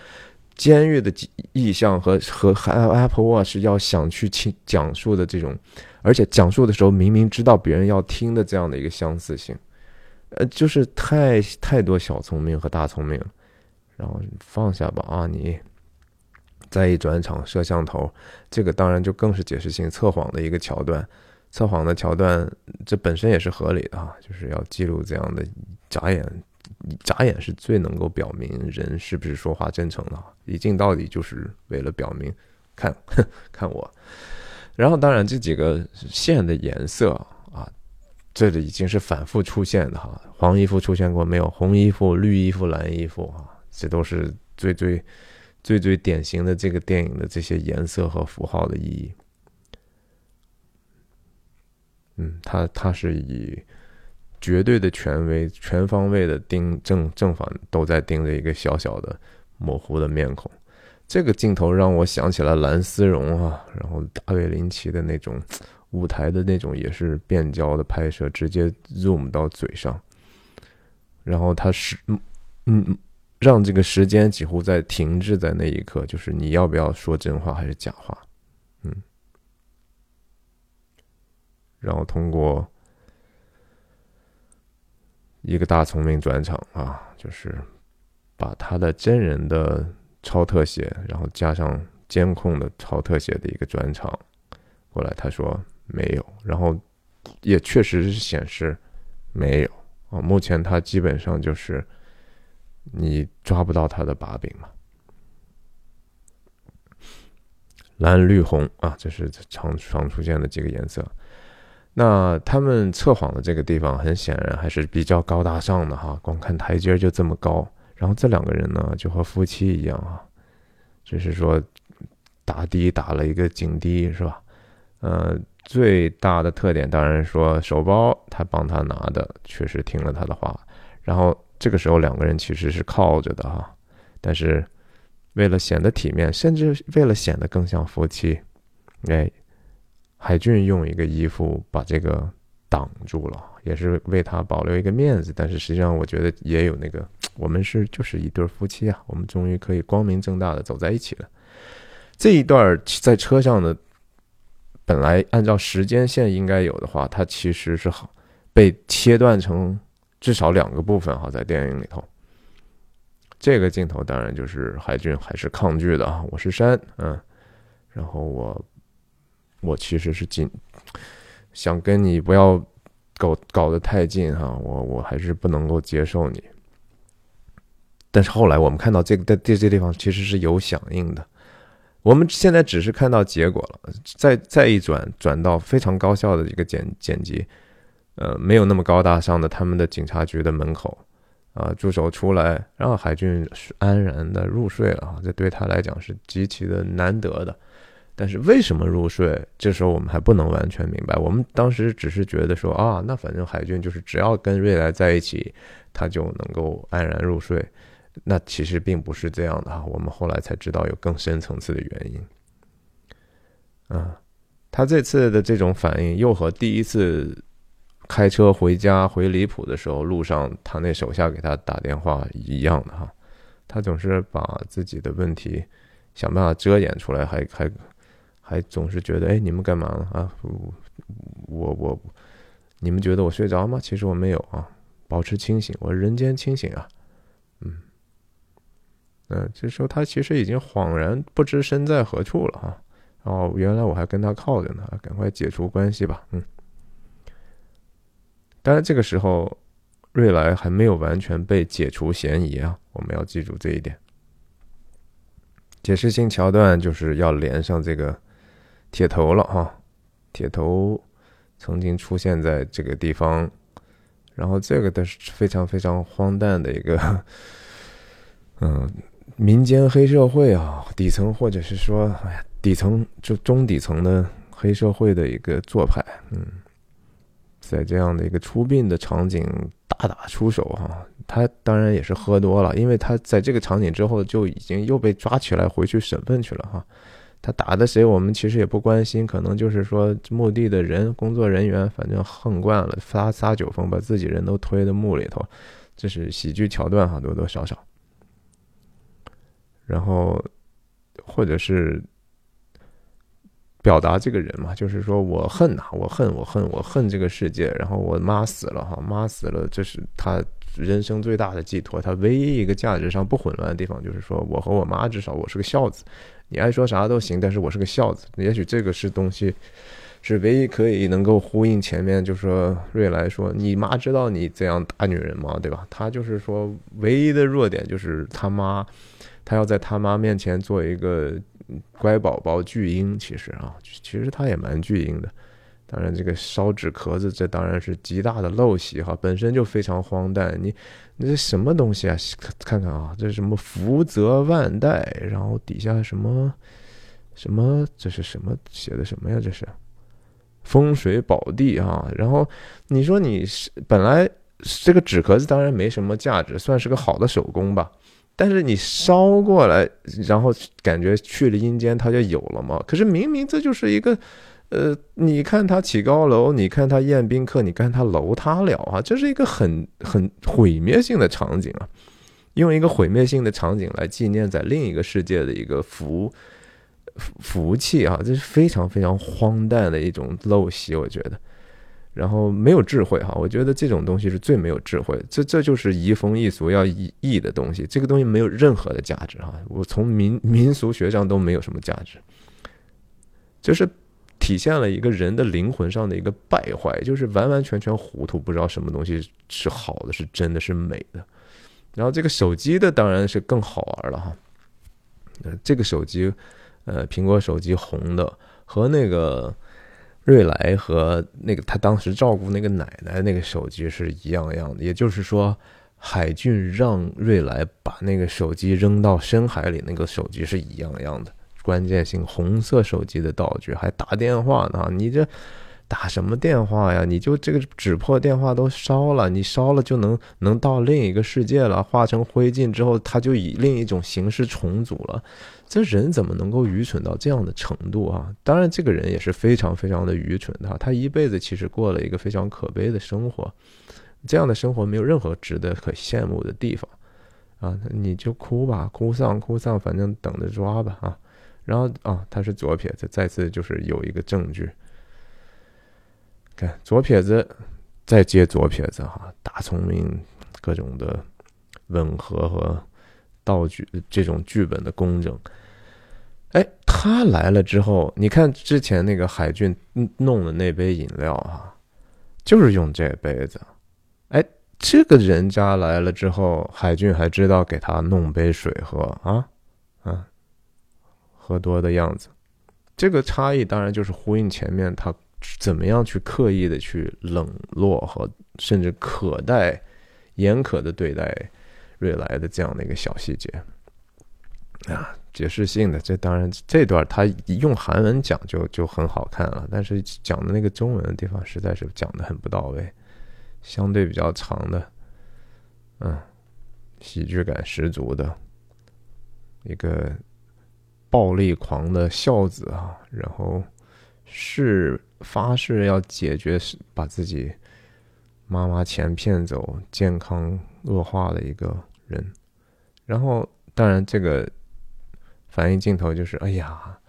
监狱的意象和和 Apple Watch 要想去讲讲述的这种，而且讲述的时候明明知道别人要听的这样的一个相似性，呃，就是太太多小聪明和大聪明。然后放下吧啊，你。再一转场，摄像头，这个当然就更是解释性测谎的一个桥段。测谎的桥段，这本身也是合理的哈，就是要记录这样的眨眼，眨眼是最能够表明人是不是说话真诚的。一镜到底就是为了表明，看 看我。然后当然这几个线的颜色啊，这里已经是反复出现的哈。黄衣服出现过没有？红衣服、绿衣服、蓝衣服啊，这都是最最。最最典型的这个电影的这些颜色和符号的意义，嗯，他他是以绝对的权威、全方位的盯正正反都在盯着一个小小的模糊的面孔。这个镜头让我想起了蓝丝绒啊，然后大卫林奇的那种舞台的那种也是变焦的拍摄，直接 zoom 到嘴上，然后他是嗯嗯。让这个时间几乎在停滞在那一刻，就是你要不要说真话还是假话，嗯，然后通过一个大聪明转场啊，就是把他的真人的超特写，然后加上监控的超特写的一个转场过来，他说没有，然后也确实是显示没有。啊，目前他基本上就是。你抓不到他的把柄嘛？蓝、绿、红啊，这是常常出现的几个颜色。那他们测谎的这个地方，很显然还是比较高大上的哈，光看台阶就这么高。然后这两个人呢，就和夫妻一样啊，就是说打的打了一个警笛，是吧？呃，最大的特点当然说手包他帮他拿的，确实听了他的话。然后这个时候两个人其实是靠着的哈，但是为了显得体面，甚至为了显得更像夫妻，哎。海俊用一个衣服把这个挡住了，也是为他保留一个面子。但是实际上，我觉得也有那个，我们是就是一对夫妻啊，我们终于可以光明正大的走在一起了。这一段在车上的，本来按照时间线应该有的话，它其实是好被切断成至少两个部分哈，在电影里头。这个镜头当然就是海俊还是抗拒的啊，我是山，嗯，然后我。我其实是近，想跟你不要搞搞得太近哈，我我还是不能够接受你。但是后来我们看到这个在这些地方其实是有响应的，我们现在只是看到结果了，再再一转转到非常高效的一个剪剪辑，呃，没有那么高大上的他们的警察局的门口啊，助手出来让海军安然的入睡了啊，这对他来讲是极其的难得的。但是为什么入睡？这时候我们还不能完全明白。我们当时只是觉得说啊，那反正海军就是只要跟瑞来在一起，他就能够安然入睡。那其实并不是这样的哈。我们后来才知道有更深层次的原因。啊，他这次的这种反应又和第一次开车回家回离谱的时候，路上他那手下给他打电话一样的哈。他总是把自己的问题想办法遮掩出来，还还。还总是觉得，哎，你们干嘛呢？啊，我我，你们觉得我睡着吗？其实我没有啊，保持清醒，我人间清醒啊，嗯，嗯，这时候他其实已经恍然不知身在何处了哈。哦，原来我还跟他靠着呢，赶快解除关系吧，嗯。当然，这个时候瑞来还没有完全被解除嫌疑啊，我们要记住这一点。解释性桥段就是要连上这个。铁头了哈，铁头曾经出现在这个地方，然后这个都是非常非常荒诞的一个，嗯，民间黑社会啊，底层或者是说，哎呀，底层就中底层的黑社会的一个做派，嗯，在这样的一个出殡的场景大打出手哈，他当然也是喝多了，因为他在这个场景之后就已经又被抓起来回去审问去了哈。他打的谁，我们其实也不关心，可能就是说墓地的人、工作人员，反正横惯了，撒撒酒疯，把自己人都推到墓里头，这是喜剧桥段哈，多多少少。然后，或者是表达这个人嘛，就是说我恨呐，我恨，我恨，我恨这个世界。然后我妈死了哈，妈死了，这是他人生最大的寄托。他唯一一个价值上不混乱的地方，就是说我和我妈，至少我是个孝子。你爱说啥都行，但是我是个孝子。也许这个是东西，是唯一可以能够呼应前面，就是说瑞来说，你妈知道你这样打女人吗？对吧？他就是说，唯一的弱点就是他妈，他要在他妈面前做一个乖宝宝巨婴。其实啊，其实他也蛮巨婴的。当然，这个烧纸壳子，这当然是极大的陋习哈，本身就非常荒诞。你，你这什么东西啊？看看啊，这是什么福泽万代？然后底下什么什么？这是什么写的什么呀？这是风水宝地啊！然后你说你是本来这个纸壳子当然没什么价值，算是个好的手工吧。但是你烧过来，然后感觉去了阴间，它就有了吗？可是明明这就是一个。呃，你看他起高楼，你看他宴宾客，你看他楼塌了啊！这是一个很很毁灭性的场景啊，用一个毁灭性的场景来纪念在另一个世界的一个福福气啊，这是非常非常荒诞的一种陋习，我觉得。然后没有智慧哈，我觉得这种东西是最没有智慧，这这就是移风易俗要易易的东西，这个东西没有任何的价值哈，我从民民俗学上都没有什么价值，就是。体现了一个人的灵魂上的一个败坏，就是完完全全糊涂，不知道什么东西是好的，是真的是美的。然后这个手机的当然是更好玩了哈。这个手机，呃苹果手机红的，和那个瑞莱和那个他当时照顾那个奶奶那个手机是一样样的。也就是说，海俊让瑞莱把那个手机扔到深海里，那个手机是一样样的。关键性红色手机的道具还打电话呢，你这。打什么电话呀？你就这个纸破电话都烧了，你烧了就能能到另一个世界了，化成灰烬之后，它就以另一种形式重组了。这人怎么能够愚蠢到这样的程度啊？当然，这个人也是非常非常的愚蠢的，他一辈子其实过了一个非常可悲的生活，这样的生活没有任何值得可羡慕的地方啊！你就哭吧，哭丧哭丧，反正等着抓吧啊！然后啊，他是左撇子，再次就是有一个证据。看左撇子，再接左撇子哈，大聪明，各种的吻合和道具，这种剧本的工整。哎，他来了之后，你看之前那个海俊弄的那杯饮料哈，就是用这杯子。哎，这个人家来了之后，海俊还知道给他弄杯水喝啊啊，喝多的样子。这个差异当然就是呼应前面他。怎么样去刻意的去冷落和甚至可待严苛的对待瑞来的这样的一个小细节。啊，解释性的这当然这段他用韩文讲就就很好看了，但是讲的那个中文的地方实在是讲的很不到位，相对比较长的，嗯，喜剧感十足的一个暴力狂的孝子啊，然后是。发誓要解决是把自己妈妈钱骗走、健康恶化的一个人，然后当然这个反应镜头就是，哎呀，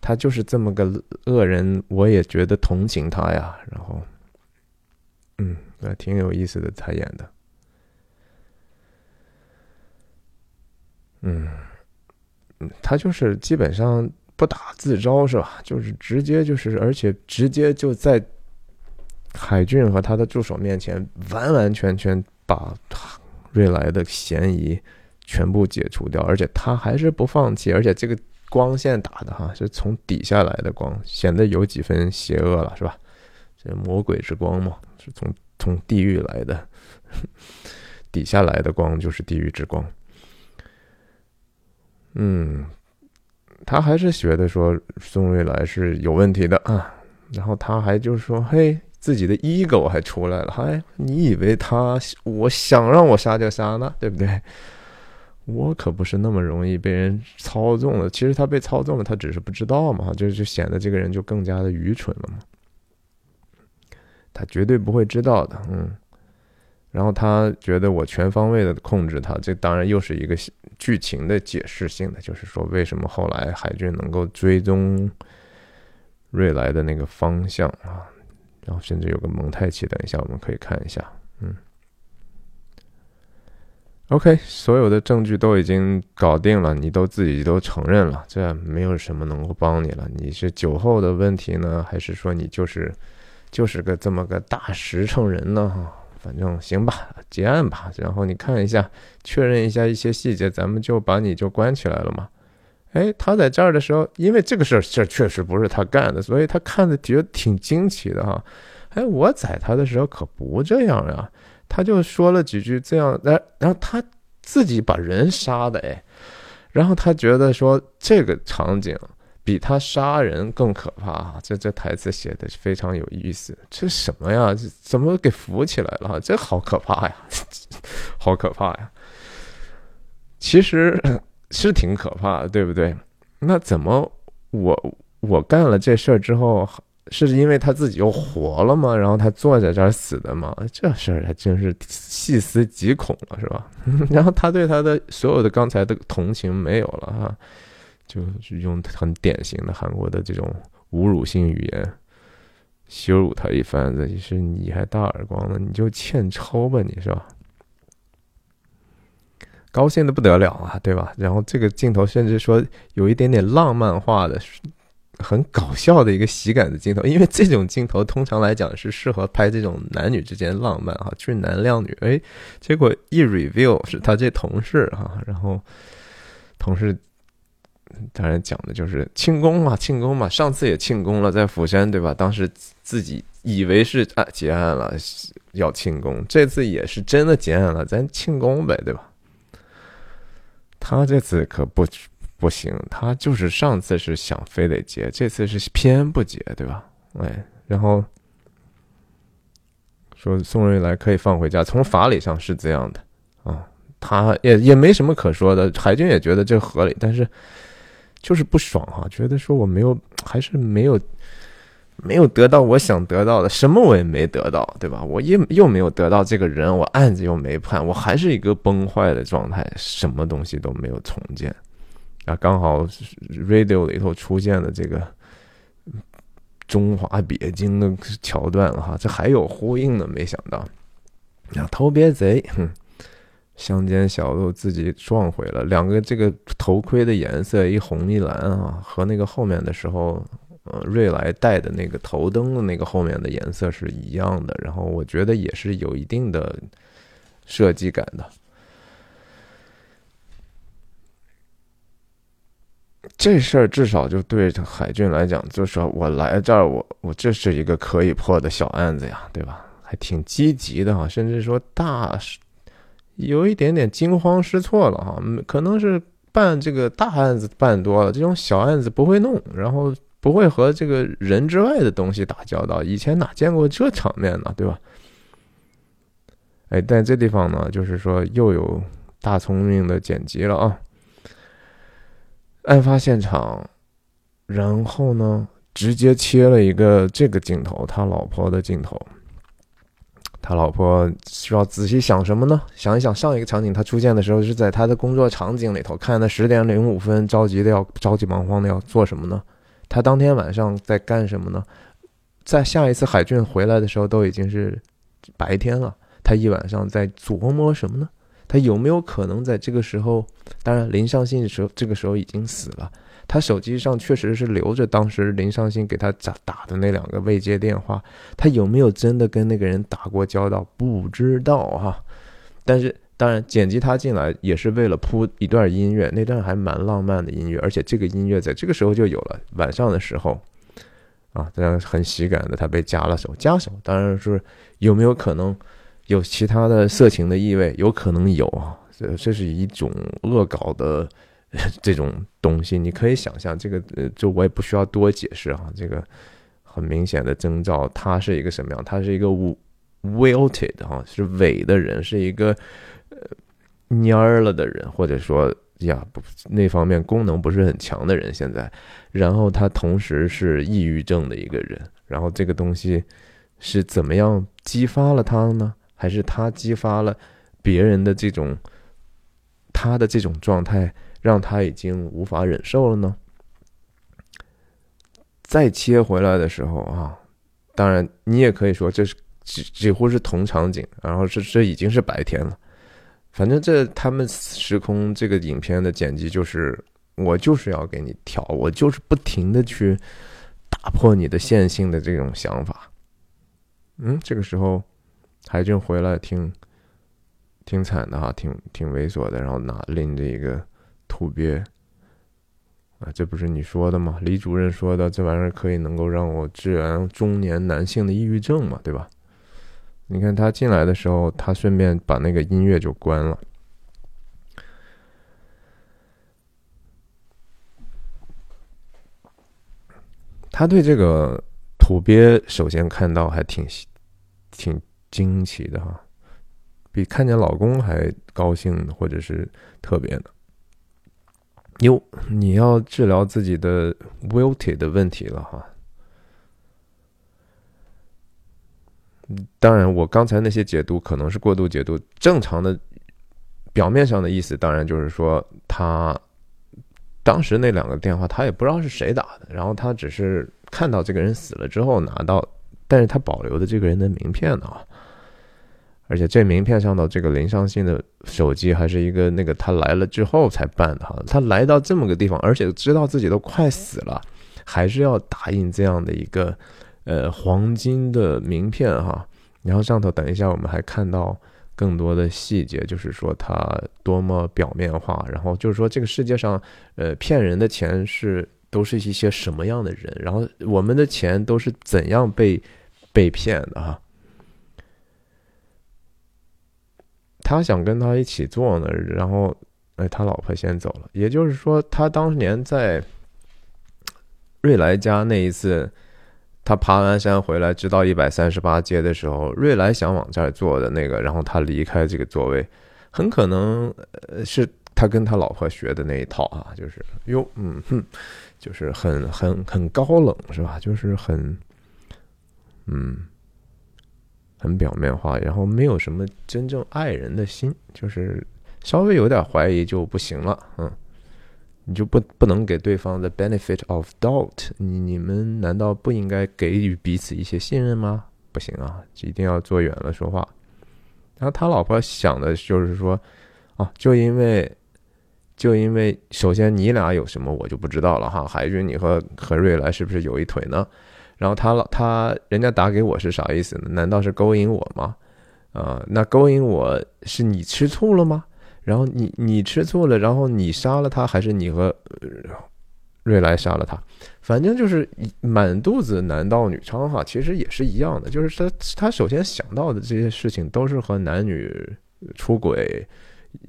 他就是这么个恶人，我也觉得同情他呀。然后，嗯，那挺有意思的，他演的，嗯，他就是基本上。不打自招是吧？就是直接就是，而且直接就在海俊和他的助手面前，完完全全把瑞来的嫌疑全部解除掉，而且他还是不放弃，而且这个光线打的哈是从底下来的光，显得有几分邪恶了，是吧？这魔鬼之光嘛，是从从地狱来的，底下来的光就是地狱之光。嗯。他还是觉得说宋瑞来是有问题的啊，然后他还就是说，嘿，自己的 ego 还出来了，嗨，你以为他我想让我杀就杀呢，对不对？我可不是那么容易被人操纵的。其实他被操纵了，他只是不知道嘛，就就显得这个人就更加的愚蠢了嘛。他绝对不会知道的，嗯。然后他觉得我全方位的控制他，这当然又是一个剧情的解释性的，就是说为什么后来海军能够追踪瑞来的那个方向啊？然后甚至有个蒙太奇，等一下我们可以看一下，嗯。OK，所有的证据都已经搞定了，你都自己都承认了，这没有什么能够帮你了。你是酒后的问题呢，还是说你就是就是个这么个大实诚人呢？哈。反正行吧，结案吧，然后你看一下，确认一下一些细节，咱们就把你就关起来了嘛。哎，他在这儿的时候，因为这个事儿这确实不是他干的，所以他看着觉得挺惊奇的哈。哎，我宰他的时候可不这样呀，他就说了几句这样，然然后他自己把人杀的哎，然后他觉得说这个场景。比他杀人更可怕！这这台词写的非常有意思。这什么呀？怎么给扶起来了？这好可怕呀！好可怕呀！其实是挺可怕的，对不对？那怎么我我干了这事儿之后，是因为他自己又活了吗？然后他坐在这儿死的吗？这事儿还真是细思极恐了，是吧？然后他对他的所有的刚才的同情没有了哈。就是用很典型的韩国的这种侮辱性语言羞辱他一番子，是你还大耳光呢，你就欠抽吧，你是吧？高兴的不得了啊，对吧？然后这个镜头甚至说有一点点浪漫化的、很搞笑的一个喜感的镜头，因为这种镜头通常来讲是适合拍这种男女之间浪漫哈，俊男靓女。哎，结果一 review 是他这同事哈，然后同事。当然讲的就是庆功嘛，庆功嘛。上次也庆功了，在釜山，对吧？当时自己以为是啊结案了，要庆功。这次也是真的结案了，咱庆功呗，对吧？他这次可不不行，他就是上次是想非得结，这次是偏不结，对吧？哎，然后说宋瑞来可以放回家，从法理上是这样的啊。他也也没什么可说的，海军也觉得这合理，但是就是不爽哈，觉得说我没有，还是没有没有得到我想得到的，什么我也没得到，对吧？我又又没有得到这个人，我案子又没判，我还是一个崩坏的状态，什么东西都没有重建啊！刚好 radio 里头出现了这个中华鳖精的桥段了哈，这还有呼应呢，没想到，啊，偷别贼，哼。乡间小路自己撞毁了，两个这个头盔的颜色一红一蓝啊，和那个后面的时候，呃，瑞来戴的那个头灯的那个后面的颜色是一样的。然后我觉得也是有一定的设计感的。这事儿至少就对海军来讲，就说我来这儿，我我这是一个可以破的小案子呀，对吧？还挺积极的哈，甚至说大。有一点点惊慌失措了哈，可能是办这个大案子办多了，这种小案子不会弄，然后不会和这个人之外的东西打交道。以前哪见过这场面呢，对吧？哎，但这地方呢，就是说又有大聪明的剪辑了啊。案发现场，然后呢，直接切了一个这个镜头，他老婆的镜头。他老婆需要仔细想什么呢？想一想上一个场景，他出现的时候是在他的工作场景里头，看的十点零五分，着急的要着急忙慌的要做什么呢？他当天晚上在干什么呢？在下一次海俊回来的时候，都已经是白天了，他一晚上在琢磨什么呢？他有没有可能在这个时候？当然，林尚信的时候，这个时候已经死了。他手机上确实是留着当时林尚新给他打打的那两个未接电话，他有没有真的跟那个人打过交道？不知道哈。但是当然剪辑他进来也是为了铺一段音乐，那段还蛮浪漫的音乐，而且这个音乐在这个时候就有了。晚上的时候啊，这样很喜感的，他被夹了手，夹手当然是有没有可能有其他的色情的意味？有可能有啊，这这是一种恶搞的。这种东西，你可以想象，这个呃，就我也不需要多解释哈。这个很明显的征兆，他是一个什么样？他是一个 wilted 哈，是伪的人，是一个呃蔫儿了的人，或者说呀，不那方面功能不是很强的人。现在，然后他同时是抑郁症的一个人，然后这个东西是怎么样激发了他呢？还是他激发了别人的这种他的这种状态？让他已经无法忍受了呢。再切回来的时候啊，当然你也可以说这是几几乎是同场景，然后这这已经是白天了。反正这他们时空这个影片的剪辑就是我就是要给你调，我就是不停的去打破你的线性的这种想法。嗯，这个时候海军回来挺挺惨的哈，挺挺猥琐的，然后拿拎着一个。土鳖啊，这不是你说的吗？李主任说的，这玩意儿可以能够让我治疗中年男性的抑郁症嘛，对吧？你看他进来的时候，他顺便把那个音乐就关了。他对这个土鳖首先看到还挺挺惊奇的哈，比看见老公还高兴或者是特别的。哟，你要治疗自己的 wilted 的问题了哈。当然，我刚才那些解读可能是过度解读。正常的表面上的意思，当然就是说他当时那两个电话，他也不知道是谁打的，然后他只是看到这个人死了之后拿到，但是他保留的这个人的名片呢。而且这名片上的这个林尚信的手机还是一个那个他来了之后才办的哈，他来到这么个地方，而且知道自己都快死了，还是要打印这样的一个呃黄金的名片哈。然后上头等一下我们还看到更多的细节，就是说他多么表面化，然后就是说这个世界上，呃，骗人的钱是都是一些什么样的人，然后我们的钱都是怎样被被骗的哈。他想跟他一起做呢，然后哎，他老婆先走了，也就是说，他当年在瑞来家那一次。他爬完山回来，直到一百三十八阶的时候，瑞来想往这儿坐的那个，然后他离开这个座位，很可能是他跟他老婆学的那一套啊，就是哟，嗯哼，就是很很很高冷是吧？就是很嗯很表面化，然后没有什么真正爱人的心，就是稍微有点怀疑就不行了，嗯。你就不不能给对方的 benefit of doubt？你你们难道不应该给予彼此一些信任吗？不行啊，一定要坐远了说话。然后他老婆想的就是说，哦，就因为就因为首先你俩有什么我就不知道了哈。海军，你和何瑞来是不是有一腿呢？然后他老他人家打给我是啥意思呢？难道是勾引我吗？啊，那勾引我是你吃醋了吗？然后你你吃醋了，然后你杀了他，还是你和瑞来杀了他？反正就是满肚子男盗女娼哈，其实也是一样的，就是他他首先想到的这些事情都是和男女出轨、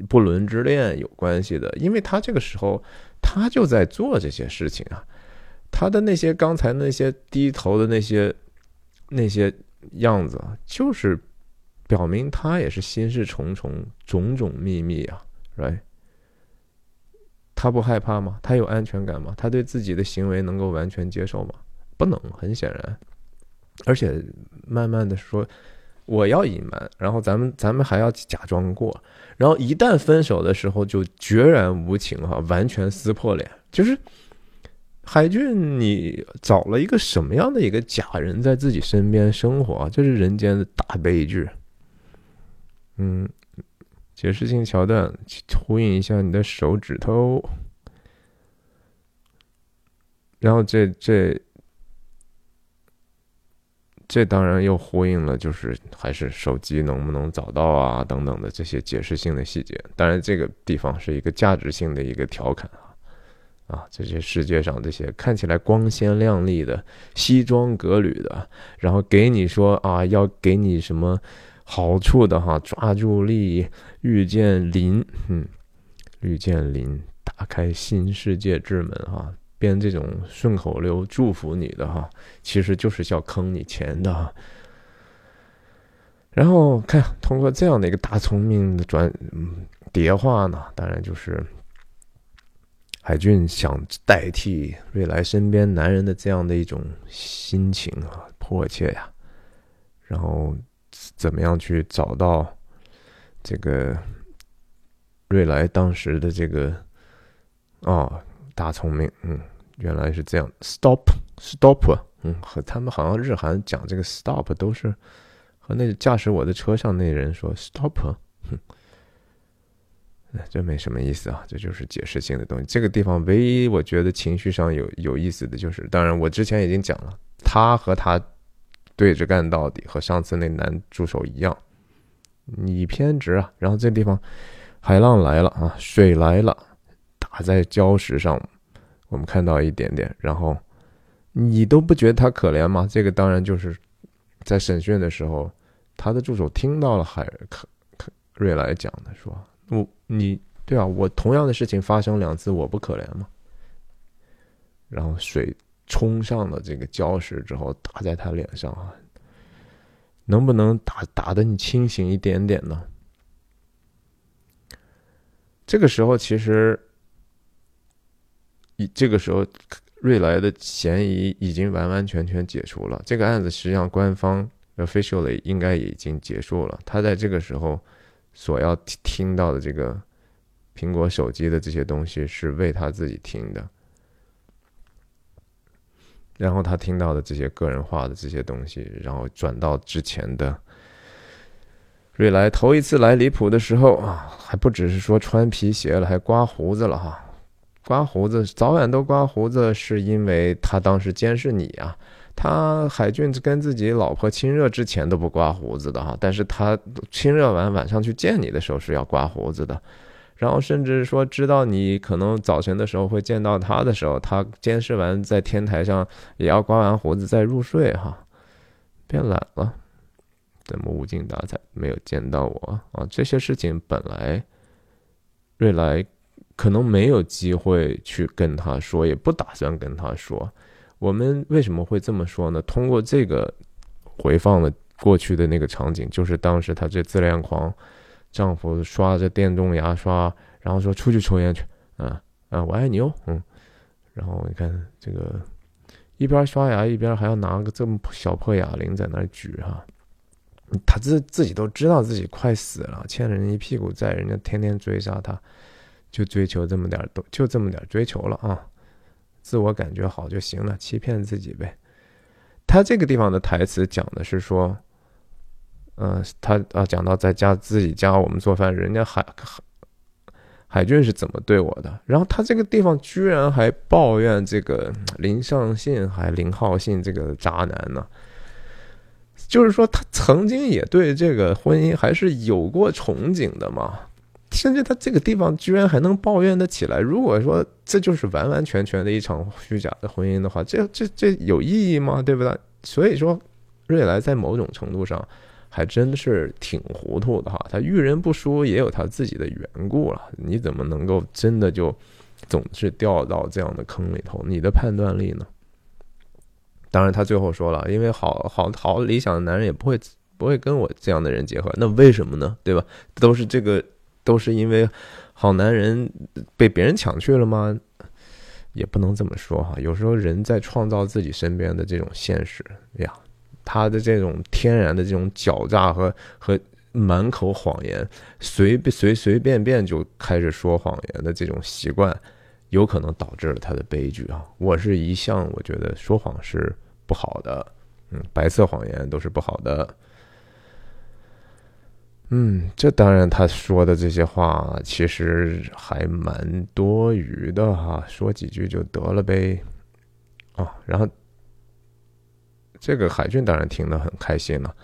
不伦之恋有关系的，因为他这个时候他就在做这些事情啊，他的那些刚才那些低头的那些那些样子，就是。表明他也是心事重重，种种秘密啊，right？他不害怕吗？他有安全感吗？他对自己的行为能够完全接受吗？不能，很显然。而且慢慢的说，我要隐瞒，然后咱们咱们还要假装过，然后一旦分手的时候就决然无情哈，完全撕破脸。就是海俊，你找了一个什么样的一个假人在自己身边生活？这是人间的大悲剧。嗯，解释性桥段，呼应一下你的手指头，然后这这这当然又呼应了，就是还是手机能不能找到啊等等的这些解释性的细节。当然，这个地方是一个价值性的一个调侃啊啊，这些世界上这些看起来光鲜亮丽的西装革履的，然后给你说啊，要给你什么。好处的哈，抓住利益，遇见林，嗯，遇见林，打开新世界之门哈，编这种顺口溜祝福你的哈，其实就是要坑你钱的。然后看通过这样的一个大聪明的转嗯叠化呢，当然就是海俊想代替未来身边男人的这样的一种心情啊，迫切呀，然后。怎么样去找到这个瑞来当时的这个哦大聪明？嗯，原来是这样。Stop，Stop，嗯，和他们好像日韩讲这个 Stop 都是和那驾驶我的车上那人说 Stop，哼，这没什么意思啊，这就是解释性的东西。这个地方唯一我觉得情绪上有有意思的就是，当然我之前已经讲了，他和他。对着干到底，和上次那男助手一样，你偏执啊！然后这地方海浪来了啊，水来了，打在礁石上，我们看到一点点。然后你都不觉得他可怜吗？这个当然就是在审讯的时候，他的助手听到了海可可瑞来讲的，说：“我你对啊，我同样的事情发生两次，我不可怜吗？”然后水。冲上了这个礁石之后，打在他脸上啊，能不能打打的你清醒一点点呢？这个时候其实，以这个时候瑞来的嫌疑已经完完全全解除了。这个案子实际上官方 officially 应该已经结束了。他在这个时候所要听到的这个苹果手机的这些东西，是为他自己听的。然后他听到的这些个人化的这些东西，然后转到之前的瑞来头一次来离谱的时候啊，还不只是说穿皮鞋了，还刮胡子了哈。刮胡子早晚都刮胡子，是因为他当时监视你啊。他海俊跟自己老婆亲热之前都不刮胡子的哈，但是他亲热完晚上去见你的时候是要刮胡子的，然后甚至说知道你可能早晨的时候会见到他的时候，他监视完在天台上也要刮完胡子再入睡哈，变懒了，怎么无精打采没有见到我啊？这些事情本来瑞来可能没有机会去跟他说，也不打算跟他说。我们为什么会这么说呢？通过这个回放的过去的那个场景，就是当时她这自恋狂丈夫刷着电动牙刷，然后说出去抽烟去，啊啊，我爱你哦，嗯，然后你看这个一边刷牙一边还要拿个这么小破哑铃在那举哈，他自自己都知道自己快死了，欠了人一屁股债，人家天天追杀他，就追求这么点都就这么点追求了啊。自我感觉好就行了，欺骗自己呗。他这个地方的台词讲的是说，嗯，他啊讲到在家自己家我们做饭，人家海海海俊是怎么对我的，然后他这个地方居然还抱怨这个林尚信还林浩信这个渣男呢，就是说他曾经也对这个婚姻还是有过憧憬的嘛。甚至他这个地方居然还能抱怨得起来。如果说这就是完完全全的一场虚假的婚姻的话，这这这有意义吗？对不对？所以说，瑞来在某种程度上还真是挺糊涂的哈。他遇人不淑也有他自己的缘故了。你怎么能够真的就总是掉到这样的坑里头？你的判断力呢？当然，他最后说了，因为好好好理想的男人也不会不会跟我这样的人结合。那为什么呢？对吧？都是这个。都是因为好男人被别人抢去了吗？也不能这么说哈。有时候人在创造自己身边的这种现实呀，他的这种天然的这种狡诈和和满口谎言，随随随便便就开始说谎言的这种习惯，有可能导致了他的悲剧啊。我是一向我觉得说谎是不好的，嗯，白色谎言都是不好的。嗯，这当然，他说的这些话其实还蛮多余的哈，说几句就得了呗。哦，然后这个海俊当然听得很开心了。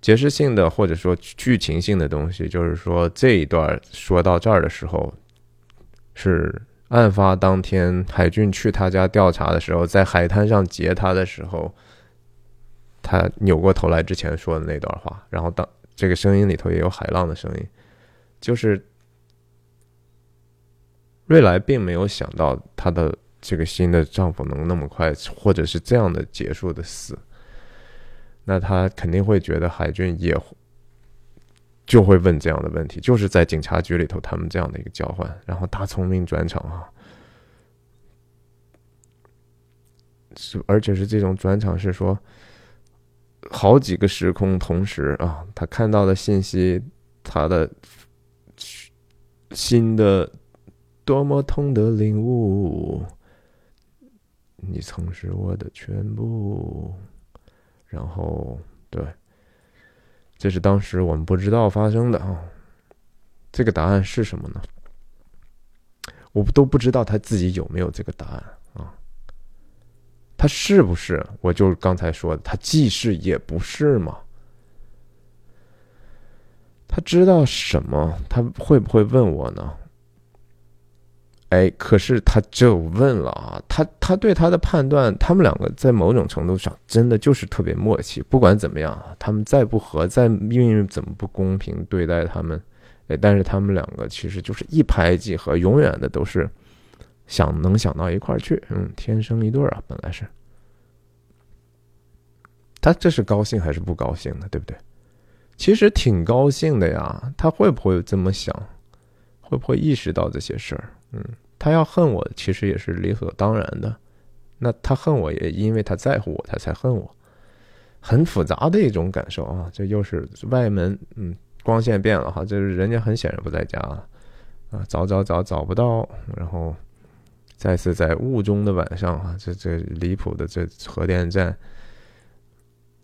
解释性的或者说剧情性的东西，就是说这一段说到这儿的时候，是案发当天海俊去他家调查的时候，在海滩上截他的时候，他扭过头来之前说的那段话，然后当。这个声音里头也有海浪的声音，就是瑞来并没有想到她的这个新的丈夫能那么快，或者是这样的结束的死，那她肯定会觉得海军也就会问这样的问题，就是在警察局里头他们这样的一个交换，然后大聪明转场啊，是而且是这种转场是说。好几个时空同时啊，他看到的信息，他的新的多么痛的领悟，你曾是我的全部。然后，对，这是当时我们不知道发生的啊。这个答案是什么呢？我都不知道他自己有没有这个答案。他是不是？我就是刚才说的，他既是也不是吗？他知道什么？他会不会问我呢？哎，可是他就问了啊！他他对他的判断，他们两个在某种程度上真的就是特别默契。不管怎么样，他们再不和，再命运怎么不公平对待他们，哎，但是他们两个其实就是一拍即合，永远的都是。想能想到一块儿去，嗯，天生一对儿啊，本来是。他这是高兴还是不高兴呢？对不对？其实挺高兴的呀。他会不会这么想？会不会意识到这些事儿？嗯，他要恨我，其实也是理所当然的。那他恨我也因为他在乎我，他才恨我。很复杂的一种感受啊。这又是外门，嗯，光线变了哈。就是人家很显然不在家啊啊，找找找找不到，然后。再次在雾中的晚上啊，这这离谱的这核电站，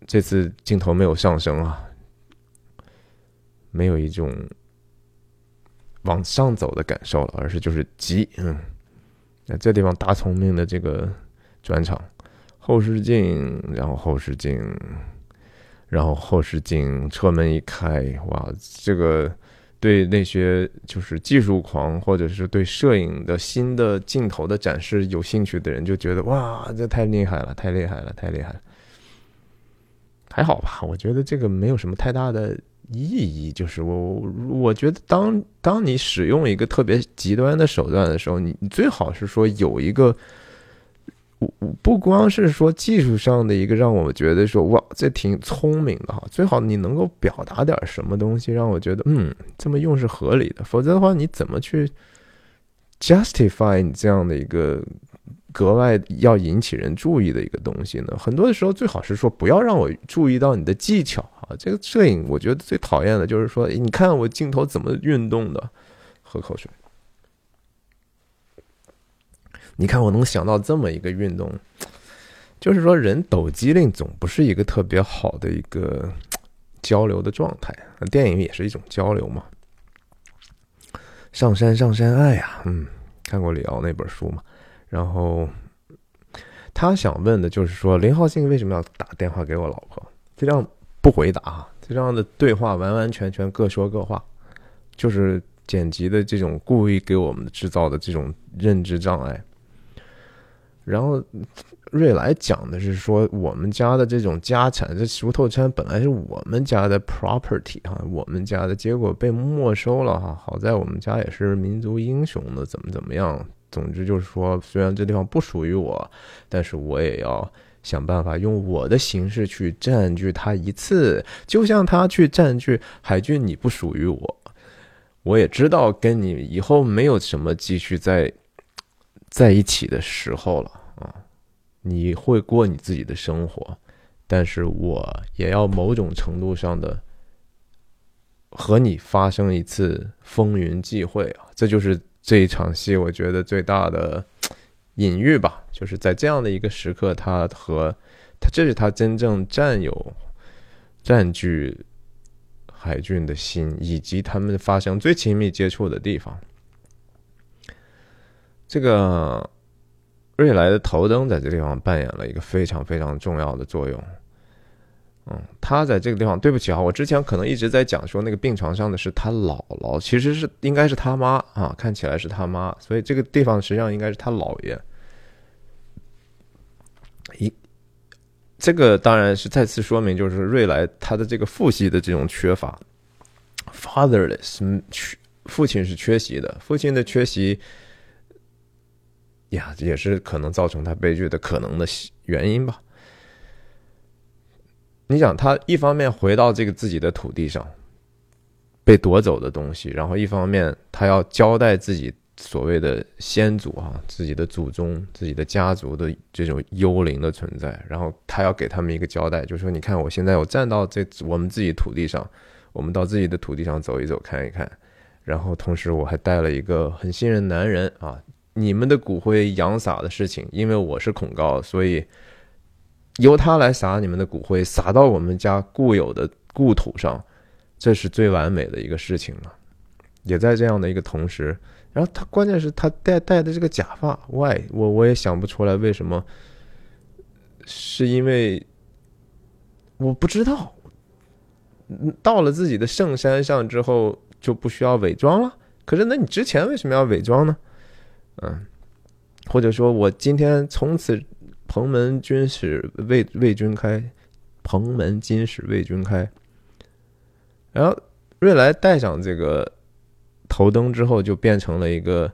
这次镜头没有上升啊，没有一种往上走的感受了，而是就是急，嗯，那这地方大聪明的这个转场，后视镜，然后后视镜，然后后视镜，车门一开，哇，这个对那些就是技术狂或者是对摄影的新的镜头的展示有兴趣的人，就觉得哇，这太厉害了，太厉害了，太厉害了。还好吧，我觉得这个没有什么太大的意义。就是我，我觉得当当你使用一个特别极端的手段的时候，你你最好是说有一个，不不光是说技术上的一个让我觉得说哇，这挺聪明的哈。最好你能够表达点什么东西，让我觉得嗯，这么用是合理的。否则的话，你怎么去 justify 你这样的一个？格外要引起人注意的一个东西呢，很多的时候最好是说不要让我注意到你的技巧啊。这个摄影我觉得最讨厌的就是说，你看我镜头怎么运动的，喝口水。你看我能想到这么一个运动，就是说人抖机灵总不是一个特别好的一个交流的状态。电影也是一种交流嘛。上山上山爱呀，嗯，看过李敖那本书嘛？然后，他想问的就是说，林浩信为什么要打电话给我老婆？这样不回答，这样的对话完完全全各说各话，就是剪辑的这种故意给我们制造的这种认知障碍。然后，瑞来讲的是说，我们家的这种家产，这熟透餐本来是我们家的 property 哈，我们家的结果被没收了哈。好在我们家也是民族英雄的，怎么怎么样。总之就是说，虽然这地方不属于我，但是我也要想办法用我的形式去占据它一次，就像他去占据海军，你不属于我，我也知道跟你以后没有什么继续在在一起的时候了啊，你会过你自己的生活，但是我也要某种程度上的和你发生一次风云际会啊，这就是。这一场戏，我觉得最大的隐喻吧，就是在这样的一个时刻，他和他，这是他真正占有、占据海俊的心，以及他们发生最亲密接触的地方。这个瑞来的头灯在这地方扮演了一个非常非常重要的作用。嗯，他在这个地方，对不起啊，我之前可能一直在讲说那个病床上的是他姥姥，其实是应该是他妈啊，看起来是他妈，所以这个地方实际上应该是他姥爷。一，这个当然是再次说明，就是瑞来他的这个父系的这种缺乏，fatherless，缺父亲是缺席的，父亲的缺席呀，也是可能造成他悲剧的可能的原因吧。你想，他一方面回到这个自己的土地上，被夺走的东西，然后一方面他要交代自己所谓的先祖啊，自己的祖宗、自己的家族的这种幽灵的存在，然后他要给他们一个交代，就说：你看，我现在我站到这我们自己土地上，我们到自己的土地上走一走、看一看，然后同时我还带了一个很信任男人啊，你们的骨灰扬撒的事情，因为我是恐高，所以。由他来撒你们的骨灰，撒到我们家固有的故土上，这是最完美的一个事情了。也在这样的一个同时，然后他关键是他戴戴的这个假发，why 我我也想不出来为什么，是因为我不知道。到了自己的圣山上之后就不需要伪装了。可是那你之前为什么要伪装呢？嗯，或者说我今天从此。蓬门军使为为君开，蓬门今始为君开。然后瑞来戴上这个头灯之后，就变成了一个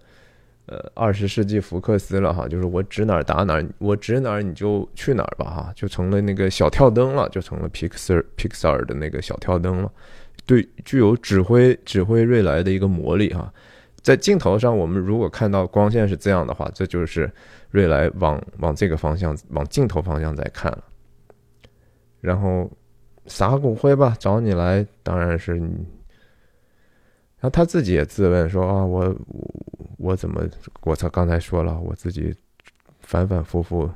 呃二十世纪福克斯了哈，就是我指哪儿打哪儿，我指哪儿你就去哪儿吧哈，就成了那个小跳灯了，就成了皮克斯皮克萨尔的那个小跳灯了，对，具有指挥指挥瑞来的一个魔力哈。在镜头上，我们如果看到光线是这样的话，这就是瑞来往往这个方向，往镜头方向在看了。然后撒骨灰吧，找你来，当然是你。然后他自己也自问说：“啊，我我怎么？我操，刚才说了，我自己反反复复，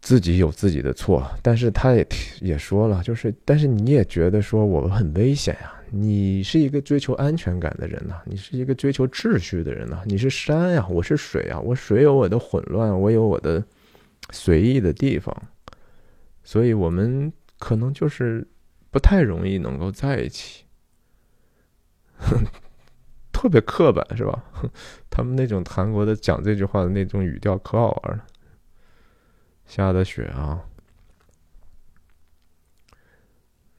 自己有自己的错。但是他也也说了，就是，但是你也觉得说我很危险呀。”你是一个追求安全感的人呐，你是一个追求秩序的人呐，你是山呀，我是水啊，我水有我的混乱，我有我的随意的地方，所以我们可能就是不太容易能够在一起，特别刻板是吧？他们那种韩国的讲这句话的那种语调可好玩了，下的雪啊。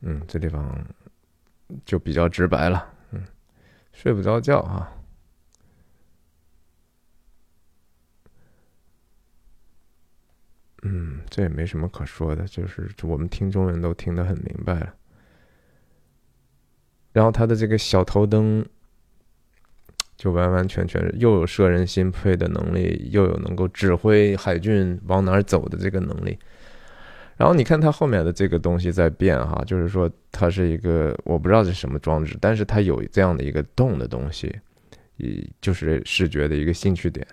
嗯，这地方就比较直白了。嗯，睡不着觉啊。嗯，这也没什么可说的，就是我们听中文都听得很明白了。然后他的这个小头灯，就完完全全又有摄人心魄的能力，又有能够指挥海军往哪儿走的这个能力。然后你看它后面的这个东西在变哈，就是说它是一个我不知道是什么装置，但是它有这样的一个动的东西，以就是视觉的一个兴趣点。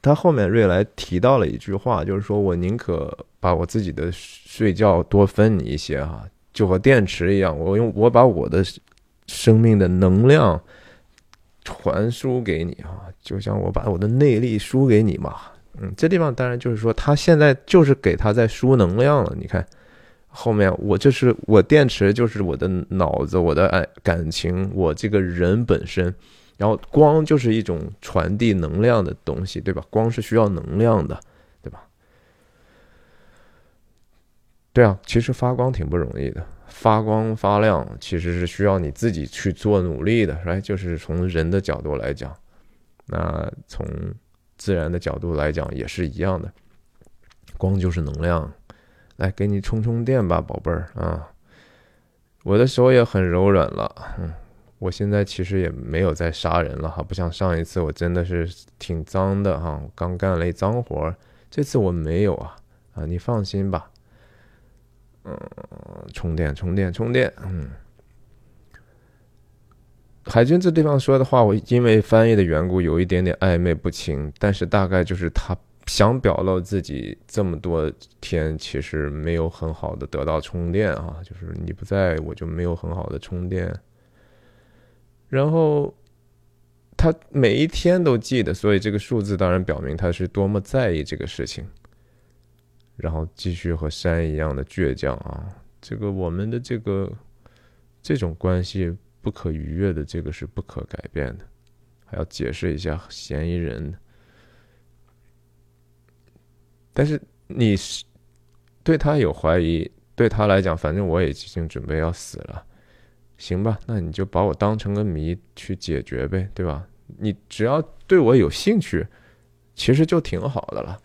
他后面瑞来提到了一句话，就是说我宁可把我自己的睡觉多分你一些哈，就和电池一样，我用我把我的生命的能量传输给你啊，就像我把我的内力输给你嘛。嗯，这地方当然就是说，他现在就是给他在输能量了。你看，后面我就是我电池，就是我的脑子，我的爱感情，我这个人本身。然后光就是一种传递能量的东西，对吧？光是需要能量的，对吧？对啊，其实发光挺不容易的，发光发亮其实是需要你自己去做努力的，来，就是从人的角度来讲，那从。自然的角度来讲也是一样的，光就是能量，来给你充充电吧，宝贝儿啊！我的手也很柔软了，嗯，我现在其实也没有在杀人了哈，不像上一次我真的是挺脏的哈，刚干了一脏活这次我没有啊，啊，你放心吧，嗯，充电，充电，充电，嗯。海军这地方说的话，我因为翻译的缘故有一点点暧昧不清，但是大概就是他想表露自己这么多天其实没有很好的得到充电啊，就是你不在我就没有很好的充电。然后他每一天都记得，所以这个数字当然表明他是多么在意这个事情。然后继续和山一样的倔强啊，这个我们的这个这种关系。不可逾越的，这个是不可改变的，还要解释一下嫌疑人。但是你是对他有怀疑，对他来讲，反正我也已经准备要死了，行吧？那你就把我当成个谜去解决呗，对吧？你只要对我有兴趣，其实就挺好的了。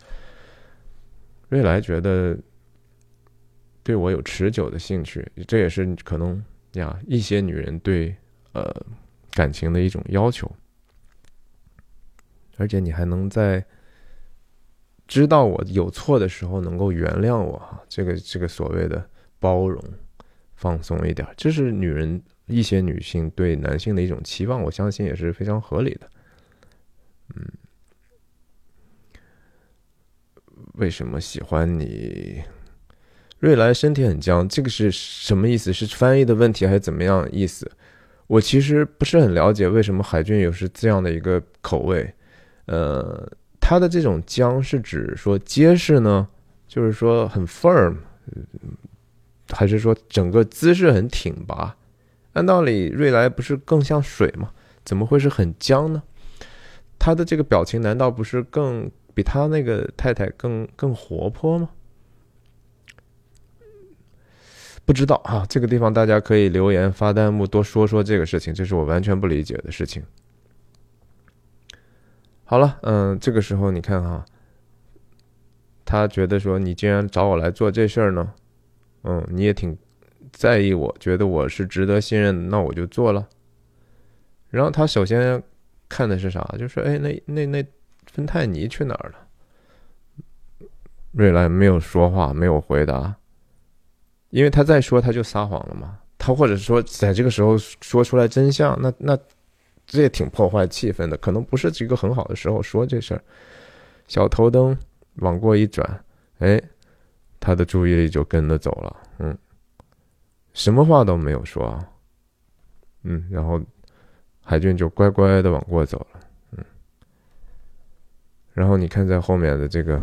瑞来觉得对我有持久的兴趣，这也是可能。呀，一些女人对呃感情的一种要求，而且你还能在知道我有错的时候能够原谅我哈，这个这个所谓的包容、放松一点，这是女人一些女性对男性的一种期望，我相信也是非常合理的。嗯，为什么喜欢你？瑞莱身体很僵，这个是什么意思？是翻译的问题还是怎么样意思？我其实不是很了解为什么海军有是这样的一个口味。呃，他的这种僵是指说结实呢，就是说很 firm，还是说整个姿势很挺拔？按道理瑞莱不是更像水吗？怎么会是很僵呢？他的这个表情难道不是更比他那个太太更更活泼吗？不知道啊，这个地方大家可以留言发弹幕，多说说这个事情，这是我完全不理解的事情。好了，嗯，这个时候你看哈，他觉得说你竟然找我来做这事儿呢，嗯，你也挺在意我，觉得我是值得信任，那我就做了。然后他首先看的是啥？就是哎，那那那芬太尼去哪儿了？瑞兰没有说话，没有回答。因为他再说他就撒谎了嘛，他或者说在这个时候说出来真相，那那这也挺破坏气氛的，可能不是一个很好的时候说这事儿。小头灯往过一转，哎，他的注意力就跟着走了，嗯，什么话都没有说啊，嗯，然后海俊就乖乖的往过走了，嗯，然后你看在后面的这个，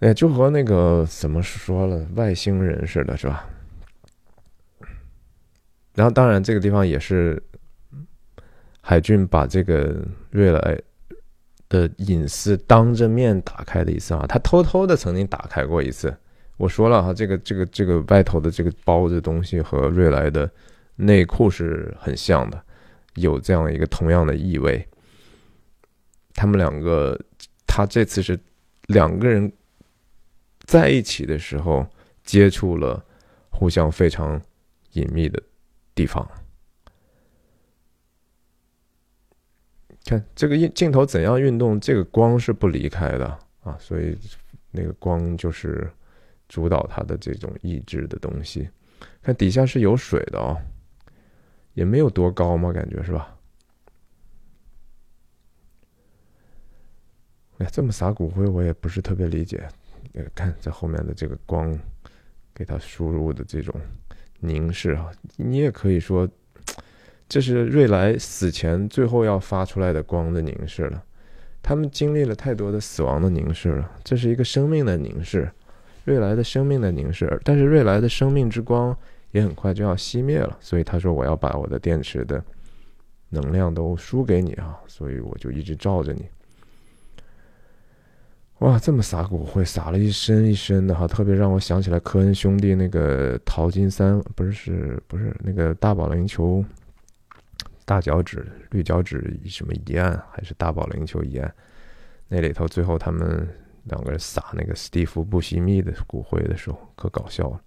哎，就和那个怎么说了，外星人似的，是吧？然后当然这个地方也是海俊把这个瑞来的隐私当着面打开的一次啊，他偷偷的曾经打开过一次。我说了哈，这个这个这个外头的这个包的东西和瑞来的内裤是很像的，有这样一个同样的意味。他们两个，他这次是两个人在一起的时候接触了互相非常隐秘的地方。看这个镜镜头怎样运动，这个光是不离开的啊，所以那个光就是。主导它的这种意志的东西，看底下是有水的哦，也没有多高嘛，感觉是吧？哎，这么撒骨灰，我也不是特别理解。看在后面的这个光，给他输入的这种凝视啊，你也可以说，这是瑞来死前最后要发出来的光的凝视了。他们经历了太多的死亡的凝视了，这是一个生命的凝视。瑞来的生命的凝视，但是瑞来的生命之光也很快就要熄灭了，所以他说：“我要把我的电池的能量都输给你啊！”所以我就一直照着你。哇，这么撒骨灰，撒了一身一身的哈，特别让我想起来科恩兄弟那个淘金三，不是是不是那个大保龄球大脚趾绿脚趾什么一案，还是大保龄球一案？那里头最后他们。两个人撒那个史蒂夫·布西密的骨灰的时候，可搞笑了。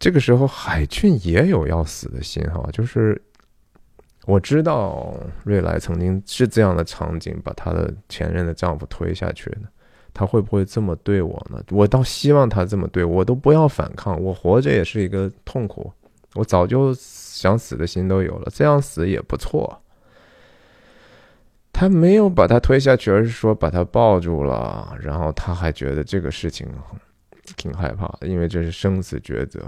这个时候，海俊也有要死的心哈，就是我知道瑞莱曾经是这样的场景，把她的前任的丈夫推下去的，他会不会这么对我呢？我倒希望他这么对我，都不要反抗，我活着也是一个痛苦，我早就想死的心都有了，这样死也不错。他没有把他推下去，而是说把他抱住了，然后他还觉得这个事情挺害怕，因为这是生死抉择。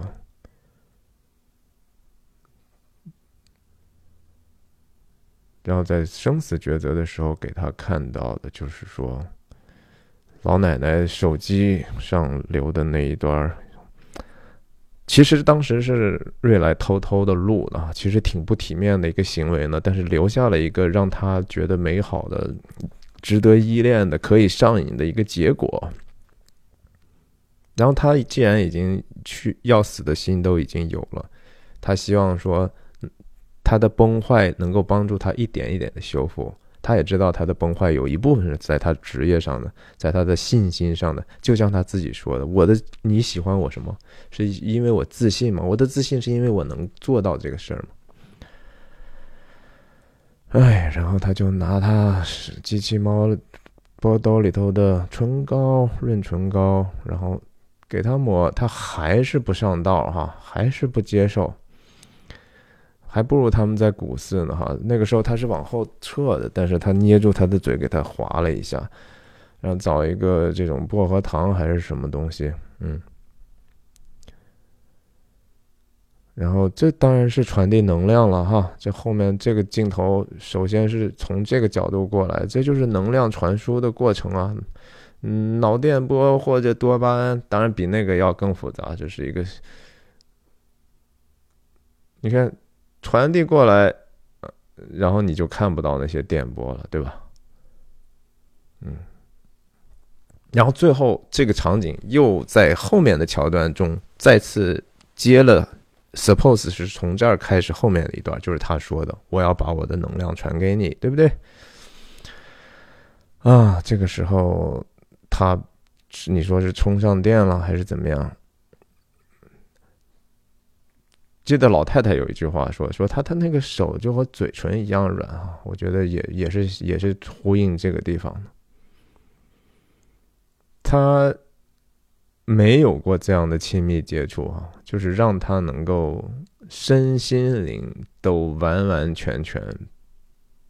然后在生死抉择的时候，给他看到的就是说，老奶奶手机上留的那一段。其实当时是瑞来偷偷的录的，其实挺不体面的一个行为呢。但是留下了一个让他觉得美好的、值得依恋的、可以上瘾的一个结果。然后他既然已经去要死的心都已经有了，他希望说他的崩坏能够帮助他一点一点的修复。他也知道他的崩坏有一部分是在他职业上的，在他的信心上的。就像他自己说的：“我的你喜欢我什么？是因为我自信吗？我的自信是因为我能做到这个事儿吗？”哎，然后他就拿他机器猫包兜里头的唇膏、润唇膏，然后给他抹，他还是不上道哈，还是不接受。还不如他们在古寺呢，哈！那个时候他是往后撤的，但是他捏住他的嘴，给他划了一下，然后找一个这种薄荷糖还是什么东西，嗯，然后这当然是传递能量了，哈！这后面这个镜头首先是从这个角度过来，这就是能量传输的过程啊，嗯，脑电波或者多巴胺，当然比那个要更复杂，这是一个，你看。传递过来，然后你就看不到那些电波了，对吧？嗯，然后最后这个场景又在后面的桥段中再次接了，suppose 是从这儿开始后面的一段，就是他说的：“我要把我的能量传给你，对不对？”啊，这个时候他，你说是充上电了还是怎么样？记得老太太有一句话说：“说她她那个手就和嘴唇一样软啊。”我觉得也也是也是呼应这个地方的。他没有过这样的亲密接触啊，就是让他能够身心灵都完完全全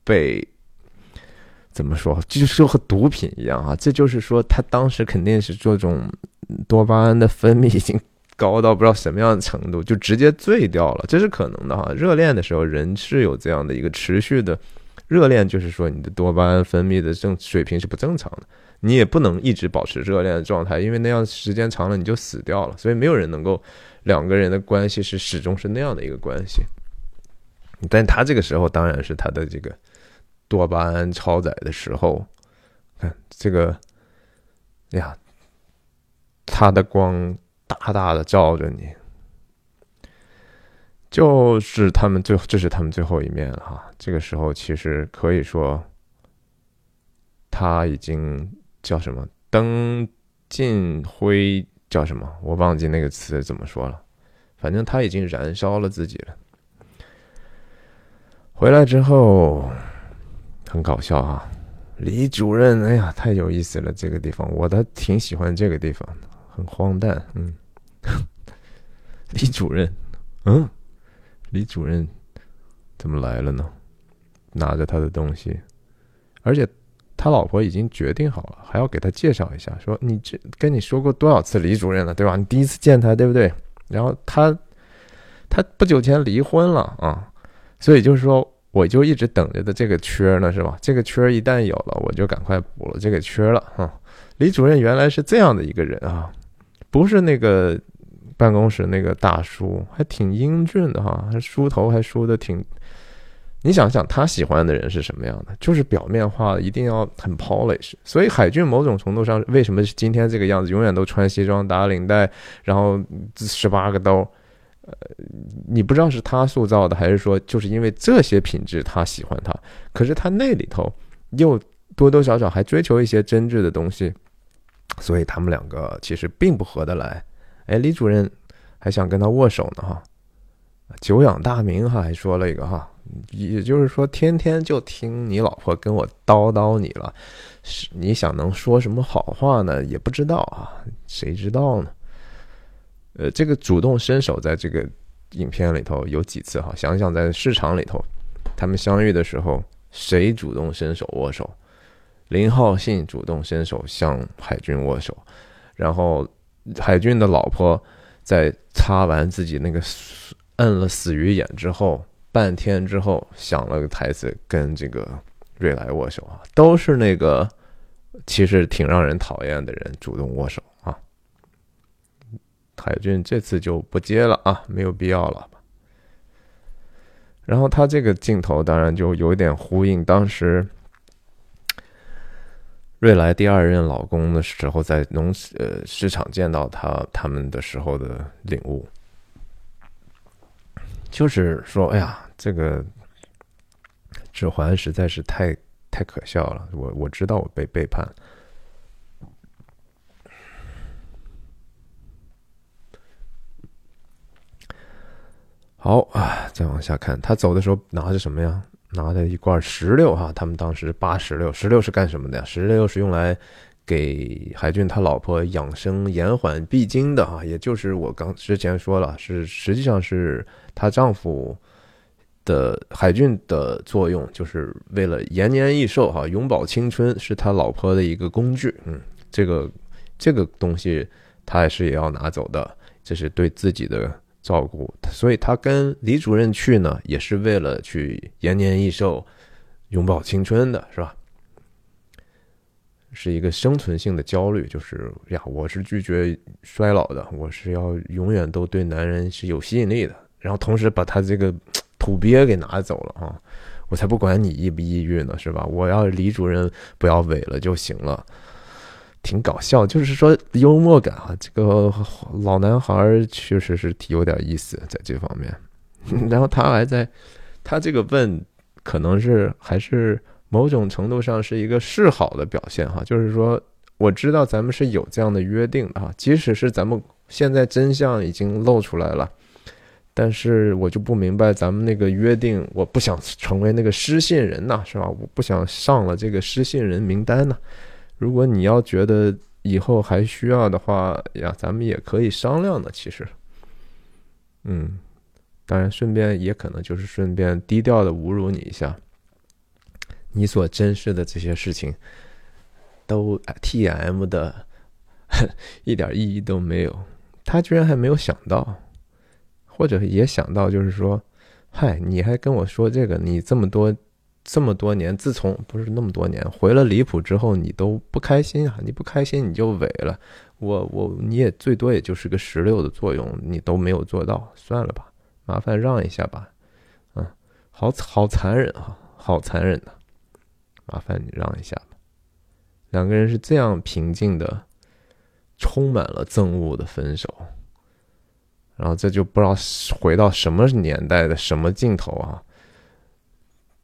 被怎么说，就是和毒品一样啊。这就是说，他当时肯定是这种多巴胺的分泌已经。高到不知道什么样的程度，就直接醉掉了，这是可能的哈。热恋的时候，人是有这样的一个持续的热恋，就是说你的多巴胺分泌的正水平是不正常的，你也不能一直保持热恋的状态，因为那样时间长了你就死掉了。所以没有人能够两个人的关系是始终是那样的一个关系。但他这个时候当然是他的这个多巴胺超载的时候，看这个呀，他的光大大的照着你，就是他们最这是他们最后一面了哈。这个时候其实可以说他已经叫什么灯尽灰叫什么，我忘记那个词怎么说了，反正他已经燃烧了自己了。回来之后，很搞笑啊！李主任，哎呀，太有意思了，这个地方我倒挺喜欢这个地方的，很荒诞。嗯，李主任，嗯，李主任怎么来了呢？拿着他的东西，而且他老婆已经决定好了，还要给他介绍一下，说你这跟你说过多少次李主任了，对吧？你第一次见他，对不对？然后他他不久前离婚了啊。所以就是说，我就一直等着的这个缺呢，是吧？这个缺一旦有了，我就赶快补了这个缺了哈。李主任原来是这样的一个人啊，不是那个办公室那个大叔，还挺英俊的哈，梳头还梳的挺。你想想，他喜欢的人是什么样的？就是表面化，一定要很 polish。所以海军某种程度上为什么是今天这个样子，永远都穿西装打领带，然后十八个兜。呃，你不知道是他塑造的，还是说就是因为这些品质他喜欢他，可是他那里头又多多少少还追求一些真挚的东西，所以他们两个其实并不合得来。哎，李主任还想跟他握手呢哈，久仰大名哈，还说了一个哈，也就是说天天就听你老婆跟我叨叨你了，是你想能说什么好话呢？也不知道啊，谁知道呢？呃，这个主动伸手在这个影片里头有几次哈？想想在市场里头，他们相遇的时候，谁主动伸手握手？林浩信主动伸手向海军握手，然后海军的老婆在擦完自己那个摁了死鱼眼之后，半天之后想了个台词跟这个瑞来握手啊，都是那个其实挺让人讨厌的人主动握手啊。海军这次就不接了啊，没有必要了。然后他这个镜头当然就有点呼应当时瑞来第二任老公的时候，在农呃市场见到他他们的时候的领悟，就是说，哎呀，这个指环实在是太太可笑了。我我知道我被背叛。好啊，再往下看，他走的时候拿着什么呀？拿着一罐石榴哈。他们当时扒石榴，石榴是干什么的呀？石榴是用来给海俊他老婆养生延缓闭经的哈。也就是我刚之前说了，是实际上是她丈夫的海俊的作用，就是为了延年益寿哈，永葆青春，是他老婆的一个工具。嗯，这个这个东西他还是也要拿走的，这是对自己的。照顾，所以他跟李主任去呢，也是为了去延年益寿、永葆青春的，是吧？是一个生存性的焦虑，就是呀，我是拒绝衰老的，我是要永远都对男人是有吸引力的，然后同时把他这个土鳖给拿走了啊！我才不管你抑不抑郁呢，是吧？我要李主任不要萎了就行了。挺搞笑，就是说幽默感啊，这个老男孩确实是挺有点意思在这方面。然后他还在，他这个问可能是还是某种程度上是一个示好的表现哈，就是说我知道咱们是有这样的约定的哈，即使是咱们现在真相已经露出来了，但是我就不明白咱们那个约定，我不想成为那个失信人呐，是吧？我不想上了这个失信人名单呢。如果你要觉得以后还需要的话呀，咱们也可以商量的。其实，嗯，当然顺便也可能就是顺便低调的侮辱你一下。你所珍视的这些事情，都 T M 的，一点意义都没有。他居然还没有想到，或者也想到，就是说，嗨，你还跟我说这个，你这么多这么多年，自从不是那么多年回了离谱之后，你都不开心啊？你不开心你就萎了，我我你也最多也就是个石榴的作用，你都没有做到，算了吧，麻烦让一下吧，嗯，好好残忍啊，好残忍的，麻烦你让一下吧。两个人是这样平静的，充满了憎恶的分手，然后这就不知道回到什么年代的什么镜头啊？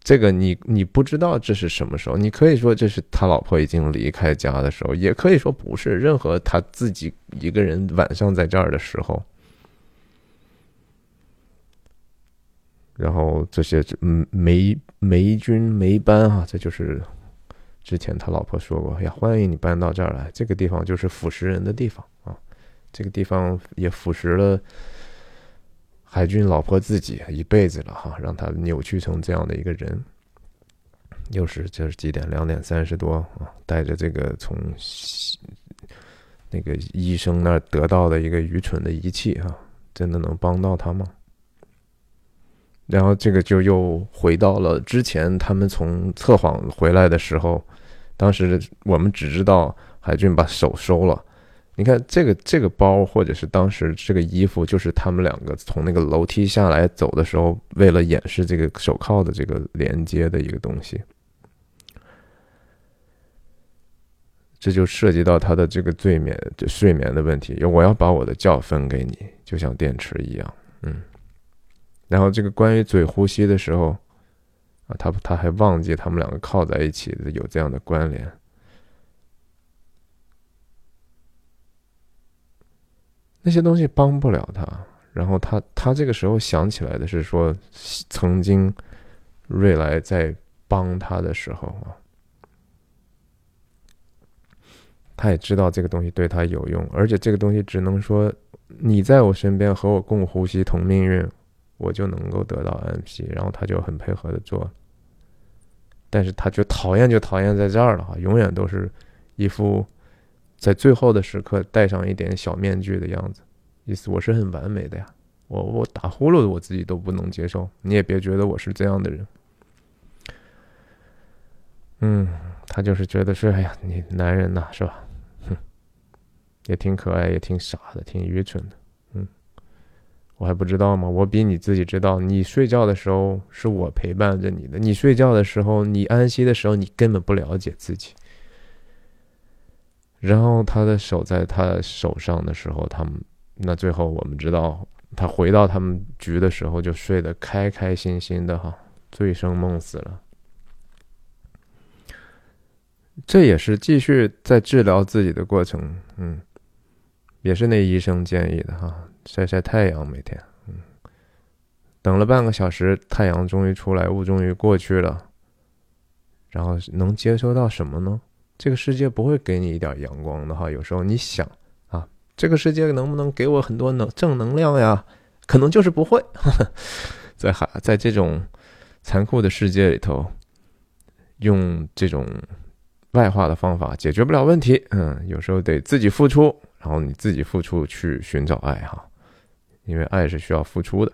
这个你你不知道这是什么时候？你可以说这是他老婆已经离开家的时候，也可以说不是。任何他自己一个人晚上在这儿的时候，然后这些嗯霉霉菌霉斑啊，这就是。之前他老婆说过：“哎呀，欢迎你搬到这儿来，这个地方就是腐蚀人的地方啊！这个地方也腐蚀了海军老婆自己一辈子了哈，让他扭曲成这样的一个人。又是这是几点？两点三十多啊！带着这个从那个医生那儿得到的一个愚蠢的仪器啊，真的能帮到他吗？然后这个就又回到了之前他们从测谎回来的时候。”当时我们只知道海俊把手收了，你看这个这个包，或者是当时这个衣服，就是他们两个从那个楼梯下来走的时候，为了掩饰这个手铐的这个连接的一个东西。这就涉及到他的这个睡眠、睡眠的问题。我要把我的觉分给你，就像电池一样，嗯。然后这个关于嘴呼吸的时候。啊，他他还忘记他们两个靠在一起的有这样的关联，那些东西帮不了他。然后他他这个时候想起来的是说，曾经瑞来在帮他的时候啊，他也知道这个东西对他有用，而且这个东西只能说你在我身边和我共呼吸同命运。我就能够得到 MP，然后他就很配合的做，但是他就讨厌就讨厌在这儿了哈，永远都是一副在最后的时刻戴上一点小面具的样子，意思我是很完美的呀，我我打呼噜我自己都不能接受，你也别觉得我是这样的人，嗯，他就是觉得是哎呀，你男人呐是吧，哼，也挺可爱，也挺傻的，挺愚蠢的。嗯我还不知道吗？我比你自己知道。你睡觉的时候是我陪伴着你的。你睡觉的时候，你安息的时候，你根本不了解自己。然后他的手在他手上的时候，他们那最后我们知道，他回到他们局的时候就睡得开开心心的哈，醉生梦死了。这也是继续在治疗自己的过程，嗯，也是那医生建议的哈。晒晒太阳，每天，嗯，等了半个小时，太阳终于出来，雾终于过去了。然后能接收到什么呢？这个世界不会给你一点阳光的哈。有时候你想啊，这个世界能不能给我很多能正能量呀？可能就是不会。在海，在这种残酷的世界里头，用这种外化的方法解决不了问题。嗯，有时候得自己付出，然后你自己付出去寻找爱哈。因为爱是需要付出的，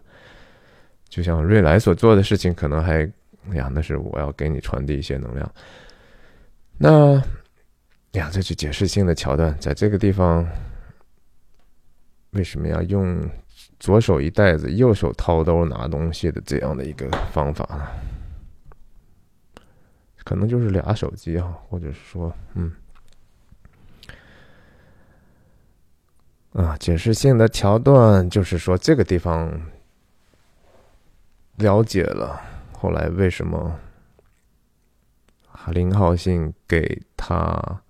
就像瑞来所做的事情，可能还，呀，那是我要给你传递一些能量。那，呀，这是解释性的桥段，在这个地方，为什么要用左手一袋子，右手掏兜拿东西的这样的一个方法呢？可能就是俩手机啊，或者是说，嗯。啊，解释性的桥段就是说，这个地方了解了后来为什么林浩信给他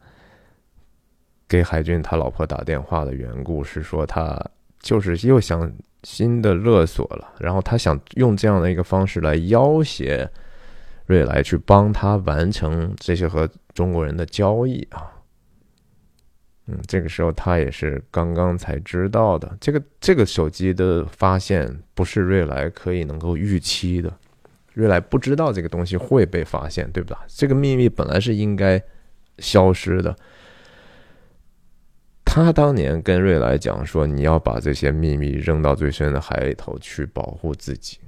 给海军他老婆打电话的缘故，是说他就是又想新的勒索了，然后他想用这样的一个方式来要挟瑞来去帮他完成这些和中国人的交易啊。嗯，这个时候他也是刚刚才知道的。这个这个手机的发现不是瑞来可以能够预期的，瑞来不知道这个东西会被发现，对不？这个秘密本来是应该消失的。他当年跟瑞来讲说：“你要把这些秘密扔到最深的海里头去保护自己。”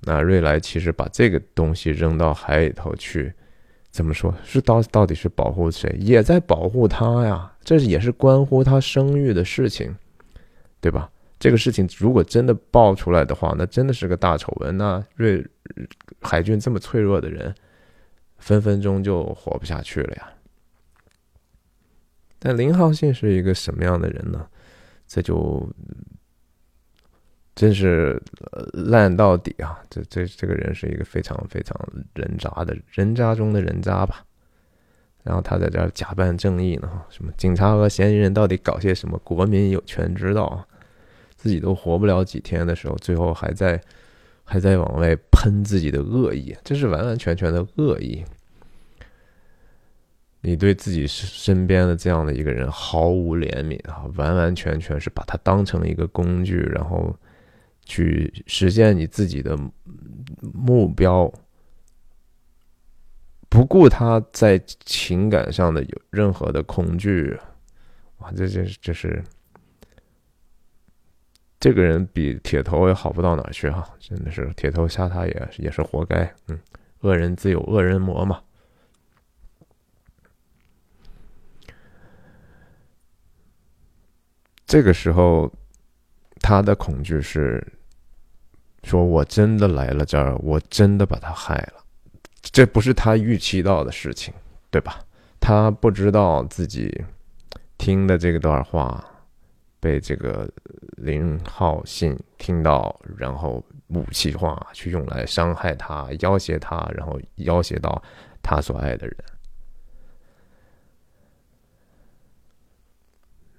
那瑞来其实把这个东西扔到海里头去，怎么说是到到底是保护谁？也在保护他呀，这也是关乎他声誉的事情，对吧？这个事情如果真的爆出来的话，那真的是个大丑闻。那瑞海军这么脆弱的人，分分钟就活不下去了呀。但林浩信是一个什么样的人呢？这就真是烂到底啊！这这这个人是一个非常非常人渣的人渣中的人渣吧。然后他在这儿假扮正义呢，什么警察和嫌疑人到底搞些什么，国民有权知道。自己都活不了几天的时候，最后还在还在往外喷自己的恶意，这是完完全全的恶意。你对自己身边的这样的一个人毫无怜悯啊，完完全全是把他当成一个工具，然后去实现你自己的目标，不顾他在情感上的有任何的恐惧，哇，这这这是。这个人比铁头也好不到哪去哈，真的是铁头杀他也也是活该。嗯，恶人自有恶人磨嘛。这个时候，他的恐惧是：说我真的来了这儿，我真的把他害了，这不是他预期到的事情，对吧？他不知道自己听的这段话。被这个林浩信听到，然后武器化去用来伤害他、要挟他，然后要挟到他所爱的人。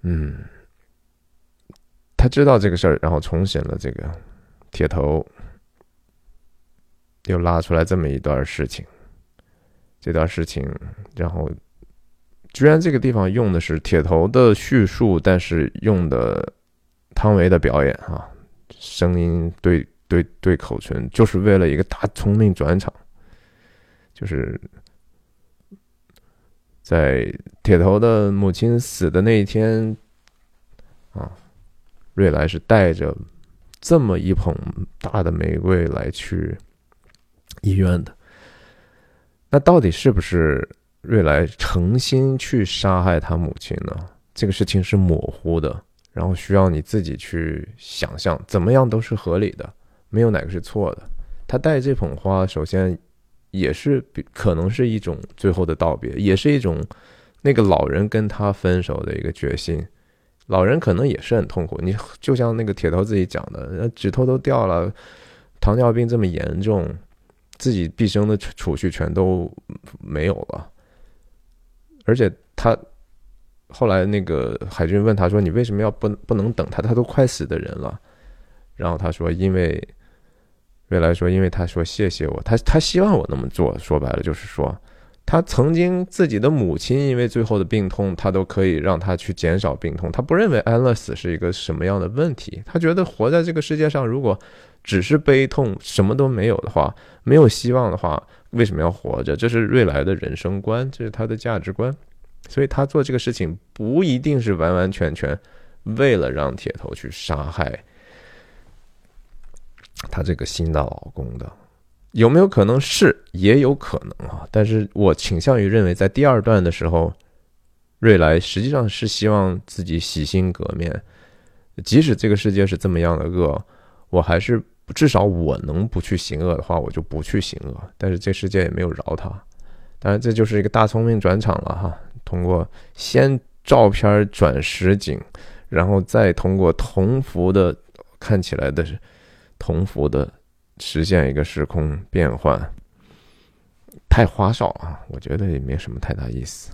嗯，他知道这个事儿，然后重审了这个铁头，又拉出来这么一段事情。这段事情，然后。居然这个地方用的是铁头的叙述，但是用的汤唯的表演啊，声音对对对口唇，就是为了一个大聪明转场，就是在铁头的母亲死的那一天啊，瑞来是带着这么一捧大的玫瑰来去医院的，那到底是不是？瑞来诚心去杀害他母亲呢？这个事情是模糊的，然后需要你自己去想象，怎么样都是合理的，没有哪个是错的。他带这捧花，首先也是可能是一种最后的道别，也是一种那个老人跟他分手的一个决心。老人可能也是很痛苦，你就像那个铁头自己讲的，指头都掉了，糖尿病这么严重，自己毕生的储蓄全都没有了。而且他后来那个海军问他说：“你为什么要不不能等他？他都快死的人了。”然后他说：“因为未来说，因为他说谢谢我，他他希望我那么做。说白了就是说，他曾经自己的母亲因为最后的病痛，他都可以让他去减少病痛。他不认为安乐死是一个什么样的问题。他觉得活在这个世界上，如果只是悲痛，什么都没有的话，没有希望的话。”为什么要活着？这是瑞来的人生观，这是他的价值观，所以他做这个事情不一定是完完全全为了让铁头去杀害他这个新的老公的，有没有可能是？也有可能啊，但是我倾向于认为，在第二段的时候，瑞来实际上是希望自己洗心革面，即使这个世界是这么样的恶，我还是。至少我能不去行恶的话，我就不去行恶。但是这世界也没有饶他。当然，这就是一个大聪明转场了哈。通过先照片转实景，然后再通过同幅的看起来的同幅的实现一个时空变换，太花哨啊！我觉得也没什么太大意思。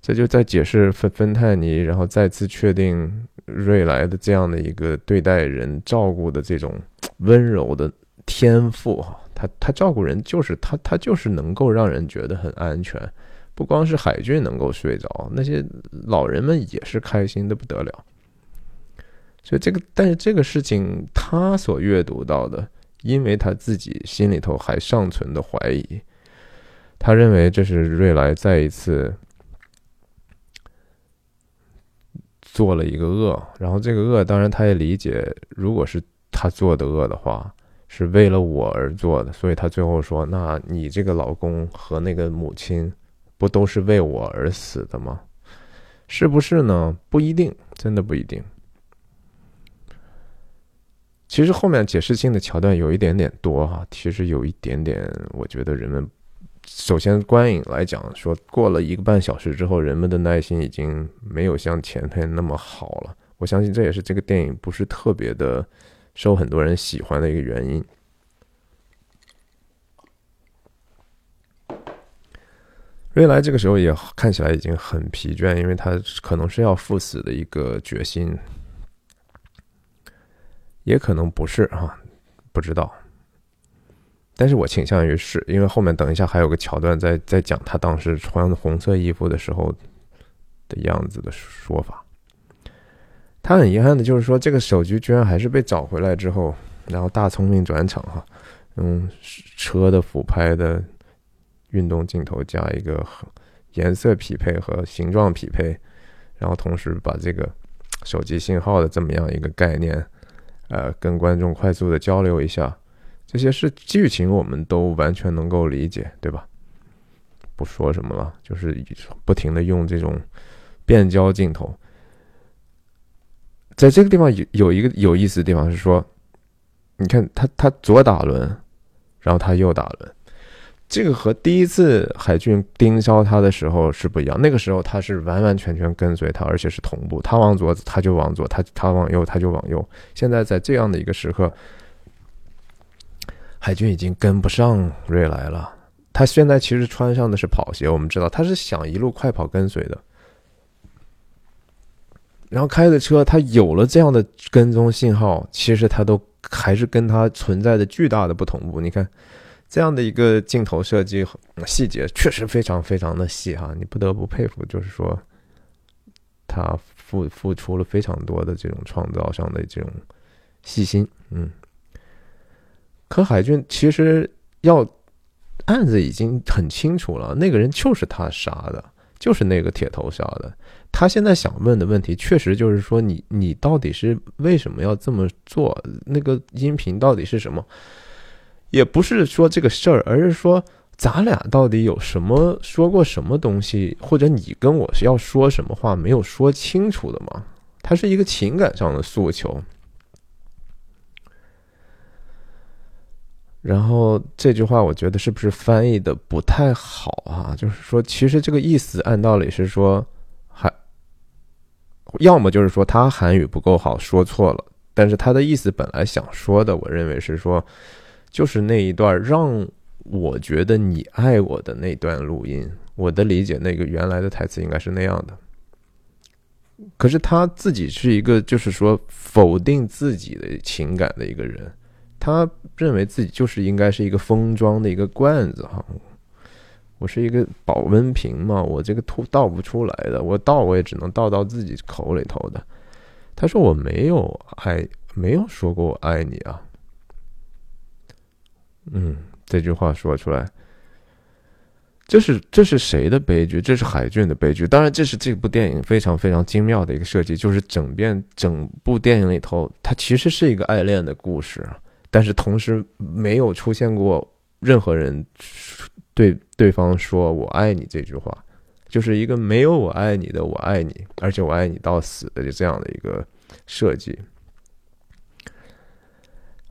这就在解释芬芬太尼，然后再次确定。瑞来的这样的一个对待人、照顾的这种温柔的天赋，哈，他他照顾人就是他他就是能够让人觉得很安全，不光是海军能够睡着，那些老人们也是开心的不得了。所以这个，但是这个事情他所阅读到的，因为他自己心里头还尚存的怀疑，他认为这是瑞莱再一次。做了一个恶，然后这个恶，当然他也理解，如果是他做的恶的话，是为了我而做的，所以他最后说：“那你这个老公和那个母亲，不都是为我而死的吗？是不是呢？不一定，真的不一定。其实后面解释性的桥段有一点点多哈，其实有一点点，我觉得人们。”首先，观影来讲，说过了一个半小时之后，人们的耐心已经没有像前天那么好了。我相信这也是这个电影不是特别的受很多人喜欢的一个原因。瑞来这个时候也看起来已经很疲倦，因为他可能是要赴死的一个决心，也可能不是啊，不知道。但是我倾向于是，因为后面等一下还有个桥段在在讲他当时穿红色衣服的时候的样子的说法。他很遗憾的就是说，这个手机居然还是被找回来之后，然后大聪明转场哈，用车的俯拍的运动镜头加一个颜色匹配和形状匹配，然后同时把这个手机信号的这么样一个概念，呃，跟观众快速的交流一下。这些是剧情，我们都完全能够理解，对吧？不说什么了，就是不停的用这种变焦镜头。在这个地方有有一个有意思的地方是说，你看他他左打轮，然后他右打轮，这个和第一次海俊盯梢他的时候是不一样。那个时候他是完完全全跟随他，而且是同步，他往左他就往左，他他往右他就往右。现在在这样的一个时刻。海军已经跟不上瑞来了。他现在其实穿上的是跑鞋，我们知道他是想一路快跑跟随的。然后开的车，他有了这样的跟踪信号，其实他都还是跟他存在的巨大的不同步。你看，这样的一个镜头设计细节确实非常非常的细哈，你不得不佩服，就是说他付付出了非常多的这种创造上的这种细心，嗯。可海俊其实要案子已经很清楚了，那个人就是他杀的，就是那个铁头杀的。他现在想问的问题，确实就是说，你你到底是为什么要这么做？那个音频到底是什么？也不是说这个事儿，而是说咱俩到底有什么说过什么东西，或者你跟我是要说什么话没有说清楚的吗？它是一个情感上的诉求。然后这句话，我觉得是不是翻译的不太好啊？就是说，其实这个意思按道理是说，还要么就是说他韩语不够好，说错了。但是他的意思本来想说的，我认为是说，就是那一段让我觉得你爱我的那段录音。我的理解，那个原来的台词应该是那样的。可是他自己是一个，就是说否定自己的情感的一个人。他认为自己就是应该是一个封装的一个罐子哈，我是一个保温瓶嘛，我这个吐倒不出来的，我倒我也只能倒到自己口里头的。他说我没有爱，没有说过我爱你啊。嗯，这句话说出来，这是这是谁的悲剧？这是海俊的悲剧。当然，这是这部电影非常非常精妙的一个设计，就是整遍整部电影里头，它其实是一个爱恋的故事。但是同时没有出现过任何人对对方说我爱你这句话，就是一个没有我爱你的我爱你，而且我爱你到死的这样的一个设计。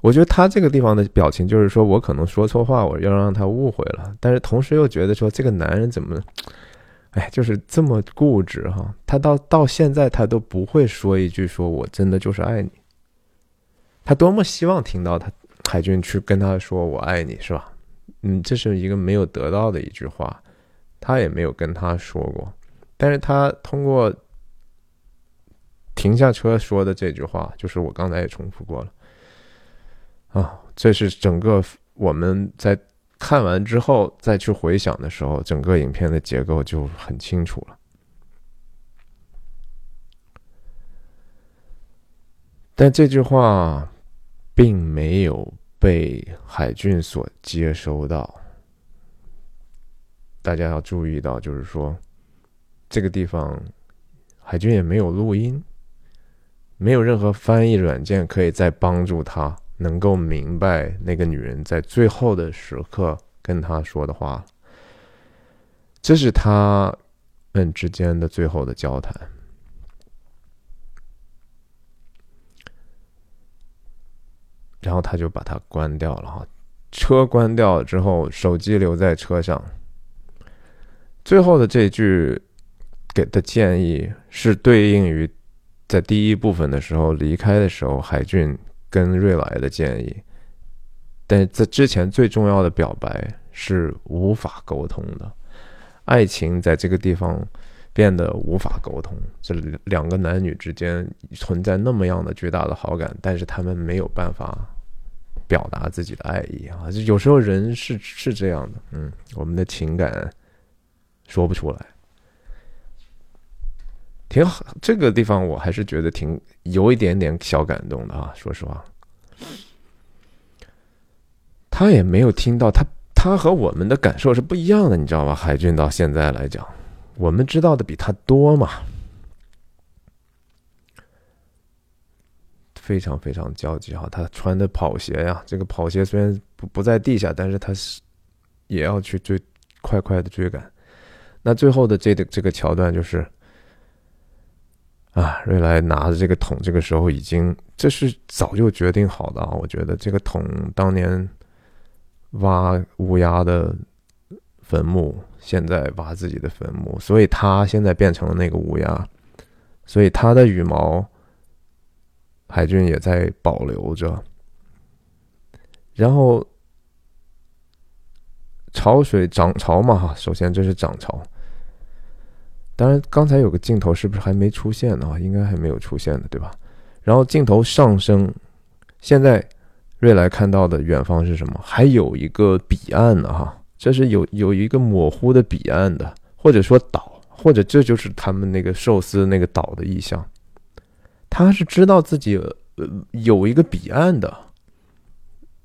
我觉得他这个地方的表情就是说我可能说错话，我要让他误会了，但是同时又觉得说这个男人怎么，哎，就是这么固执哈，他到到现在他都不会说一句说我真的就是爱你。他多么希望听到他海军去跟他说“我爱你”，是吧？嗯，这是一个没有得到的一句话，他也没有跟他说过。但是他通过停下车说的这句话，就是我刚才也重复过了。啊，这是整个我们在看完之后再去回想的时候，整个影片的结构就很清楚了。但这句话。并没有被海俊所接收到。大家要注意到，就是说，这个地方海军也没有录音，没有任何翻译软件可以再帮助他能够明白那个女人在最后的时刻跟他说的话。这是他们之间的最后的交谈。然后他就把它关掉了哈，车关掉之后，手机留在车上。最后的这句给的建议是对应于在第一部分的时候离开的时候，海俊跟瑞来的建议。但在之前最重要的表白是无法沟通的，爱情在这个地方变得无法沟通。这两个男女之间存在那么样的巨大的好感，但是他们没有办法。表达自己的爱意啊，就有时候人是是这样的，嗯，我们的情感说不出来，挺好。这个地方我还是觉得挺有一点点小感动的啊，说实话。他也没有听到，他他和我们的感受是不一样的，你知道吧？海军到现在来讲，我们知道的比他多嘛。非常非常焦急哈，他穿的跑鞋呀，这个跑鞋虽然不不在地下，但是他是也要去追，快快的追赶。那最后的这个这个桥段就是，啊，瑞来拿着这个桶，这个时候已经这是早就决定好的啊。我觉得这个桶当年挖乌鸦的坟墓，现在挖自己的坟墓，所以他现在变成了那个乌鸦，所以他的羽毛。海军也在保留着，然后潮水涨潮嘛哈，首先这是涨潮。当然，刚才有个镜头是不是还没出现呢？应该还没有出现的，对吧？然后镜头上升，现在瑞来看到的远方是什么？还有一个彼岸呢哈，这是有有一个模糊的彼岸的，或者说岛，或者这就是他们那个寿司那个岛的意象。他是知道自己有一个彼岸的，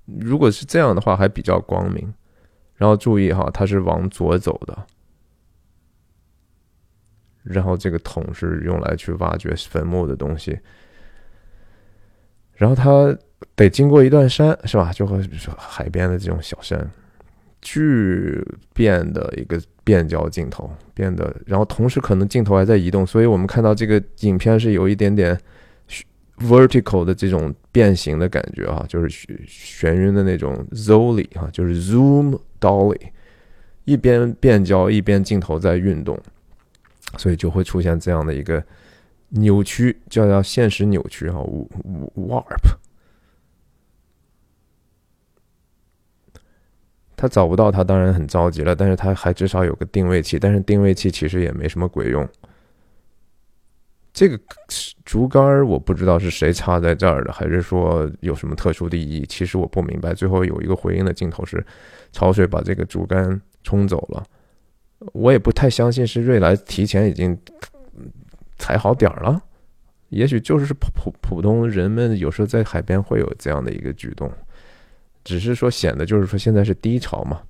如果是这样的话，还比较光明。然后注意哈，他是往左走的，然后这个桶是用来去挖掘坟墓的东西。然后他得经过一段山，是吧？就和海边的这种小山，巨变的一个变焦镜头，变得，然后同时可能镜头还在移动，所以我们看到这个影片是有一点点。Vertical 的这种变形的感觉啊，就是眩晕的那种 zolly 啊，就是 zoom dolly，一边变焦一边镜头在运动，所以就会出现这样的一个扭曲，叫叫现实扭曲哈啊，warp。他找不到他，当然很着急了，但是他还至少有个定位器，但是定位器其实也没什么鬼用。这个竹竿我不知道是谁插在这儿的，还是说有什么特殊的意义？其实我不明白。最后有一个回应的镜头是，潮水把这个竹竿冲走了。我也不太相信是瑞来提前已经踩好点儿了，也许就是普普普通人们有时候在海边会有这样的一个举动，只是说显得就是说现在是低潮嘛。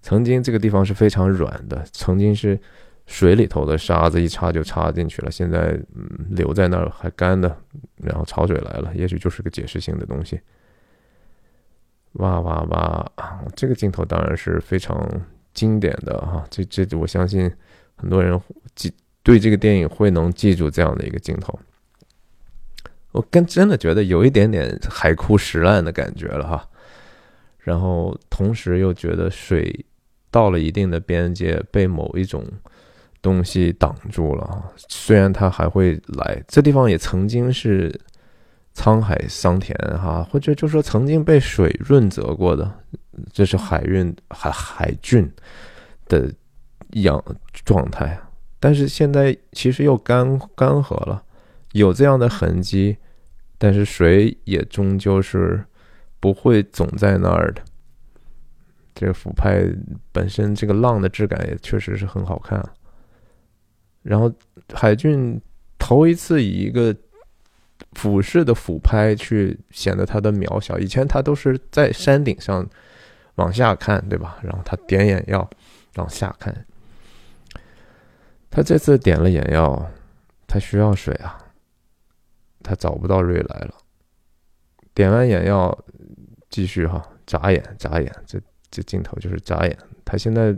曾经这个地方是非常软的，曾经是。水里头的沙子一插就插进去了，现在嗯留在那儿还干的，然后潮水来了，也许就是个解释性的东西。哇哇哇！这个镜头当然是非常经典的哈，这这我相信很多人记对这个电影会能记住这样的一个镜头。我跟真的觉得有一点点海枯石烂的感觉了哈，然后同时又觉得水到了一定的边界被某一种。东西挡住了虽然它还会来，这地方也曾经是沧海桑田哈，或者就说曾经被水润泽过的，这是海运海海郡的养状态。但是现在其实又干干涸了，有这样的痕迹，但是水也终究是不会总在那儿的。这个俯拍本身这个浪的质感也确实是很好看。然后海俊头一次以一个俯视的俯拍去显得他的渺小，以前他都是在山顶上往下看，对吧？然后他点眼药往下看，他这次点了眼药，他需要水啊，他找不到瑞来了。点完眼药，继续哈，眨眼，眨眼，这这镜头就是眨眼。他现在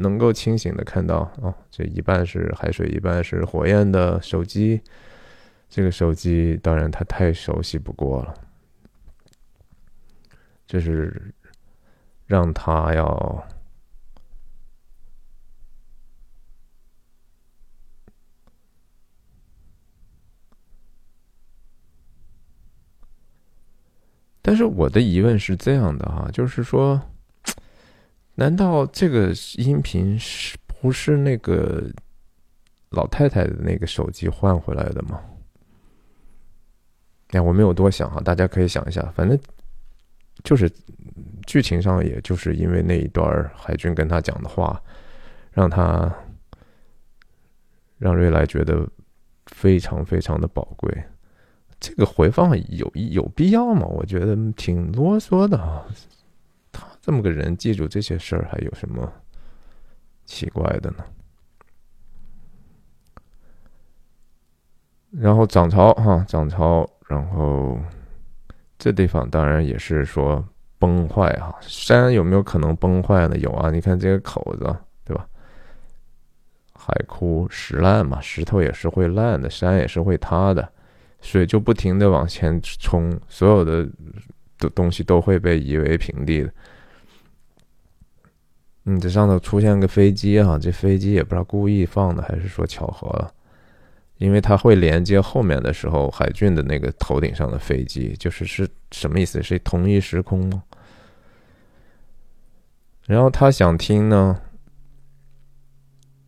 能够清醒的看到，哦，这一半是海水，一半是火焰的手机。这个手机当然他太熟悉不过了，这是让他要。但是我的疑问是这样的哈，就是说，难道这个音频是不是那个老太太的那个手机换回来的吗？哎，我没有多想哈，大家可以想一下，反正就是剧情上，也就是因为那一段海军跟他讲的话，让他让瑞来觉得非常非常的宝贵。这个回放有有必要吗？我觉得挺啰嗦的啊。这么个人，记住这些事儿，还有什么奇怪的呢？然后涨潮哈，涨潮，然后这地方当然也是说崩坏哈。山有没有可能崩坏呢？有啊，你看这个口子，对吧？海枯石烂嘛，石头也是会烂的，山也是会塌的。水就不停的往前冲，所有的的东西都会被夷为平地的。嗯，这上头出现个飞机哈，这飞机也不知道故意放的还是说巧合了，因为它会连接后面的时候海军的那个头顶上的飞机，就是是什么意思？是同一时空吗？然后他想听呢。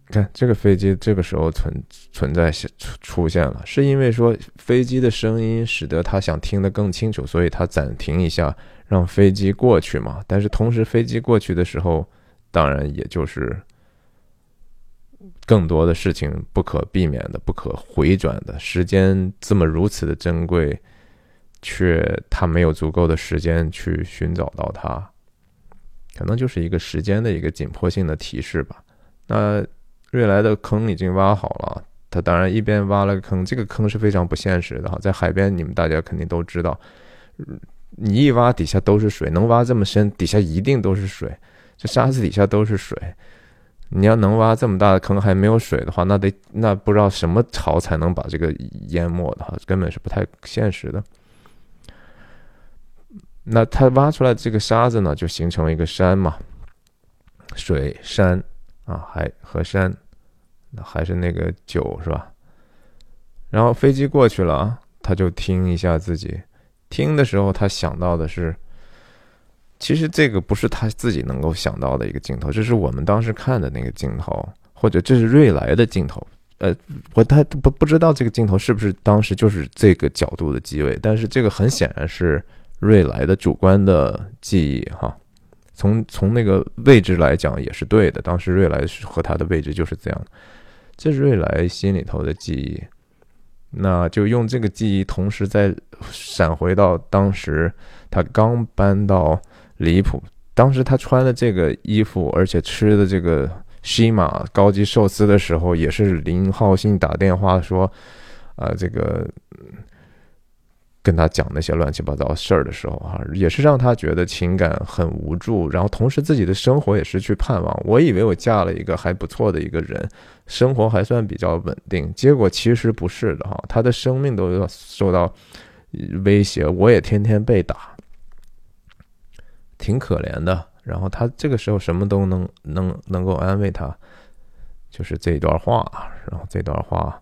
看这个飞机，这个时候存存在出出现了，是因为说飞机的声音使得他想听得更清楚，所以他暂停一下，让飞机过去嘛。但是同时飞机过去的时候，当然也就是更多的事情不可避免的、不可回转的。时间这么如此的珍贵，却他没有足够的时间去寻找到它，可能就是一个时间的一个紧迫性的提示吧。那。瑞来的坑已经挖好了，他当然一边挖了个坑，这个坑是非常不现实的哈，在海边你们大家肯定都知道，你一挖底下都是水，能挖这么深，底下一定都是水，这沙子底下都是水，你要能挖这么大的坑还没有水的话，那得那不知道什么潮才能把这个淹没的哈，根本是不太现实的。那他挖出来这个沙子呢，就形成了一个山嘛，水山啊，海和山。那还是那个酒是吧？然后飞机过去了啊，他就听一下自己听的时候，他想到的是，其实这个不是他自己能够想到的一个镜头，这是我们当时看的那个镜头，或者这是瑞来的镜头。呃，我他不不知道这个镜头是不是当时就是这个角度的机位，但是这个很显然是瑞来的主观的记忆哈。从从那个位置来讲也是对的，当时瑞来和他的位置就是这样。这是瑞来心里头的记忆，那就用这个记忆，同时再闪回到当时他刚搬到离谱，当时他穿的这个衣服，而且吃的这个西马高级寿司的时候，也是林浩信打电话说，啊，这个。跟他讲那些乱七八糟事儿的时候，哈，也是让他觉得情感很无助，然后同时自己的生活也失去盼望。我以为我嫁了一个还不错的一个人，生活还算比较稳定，结果其实不是的，哈，他的生命都要受到威胁，我也天天被打，挺可怜的。然后他这个时候什么都能能能够安慰他，就是这段话，然后这段话。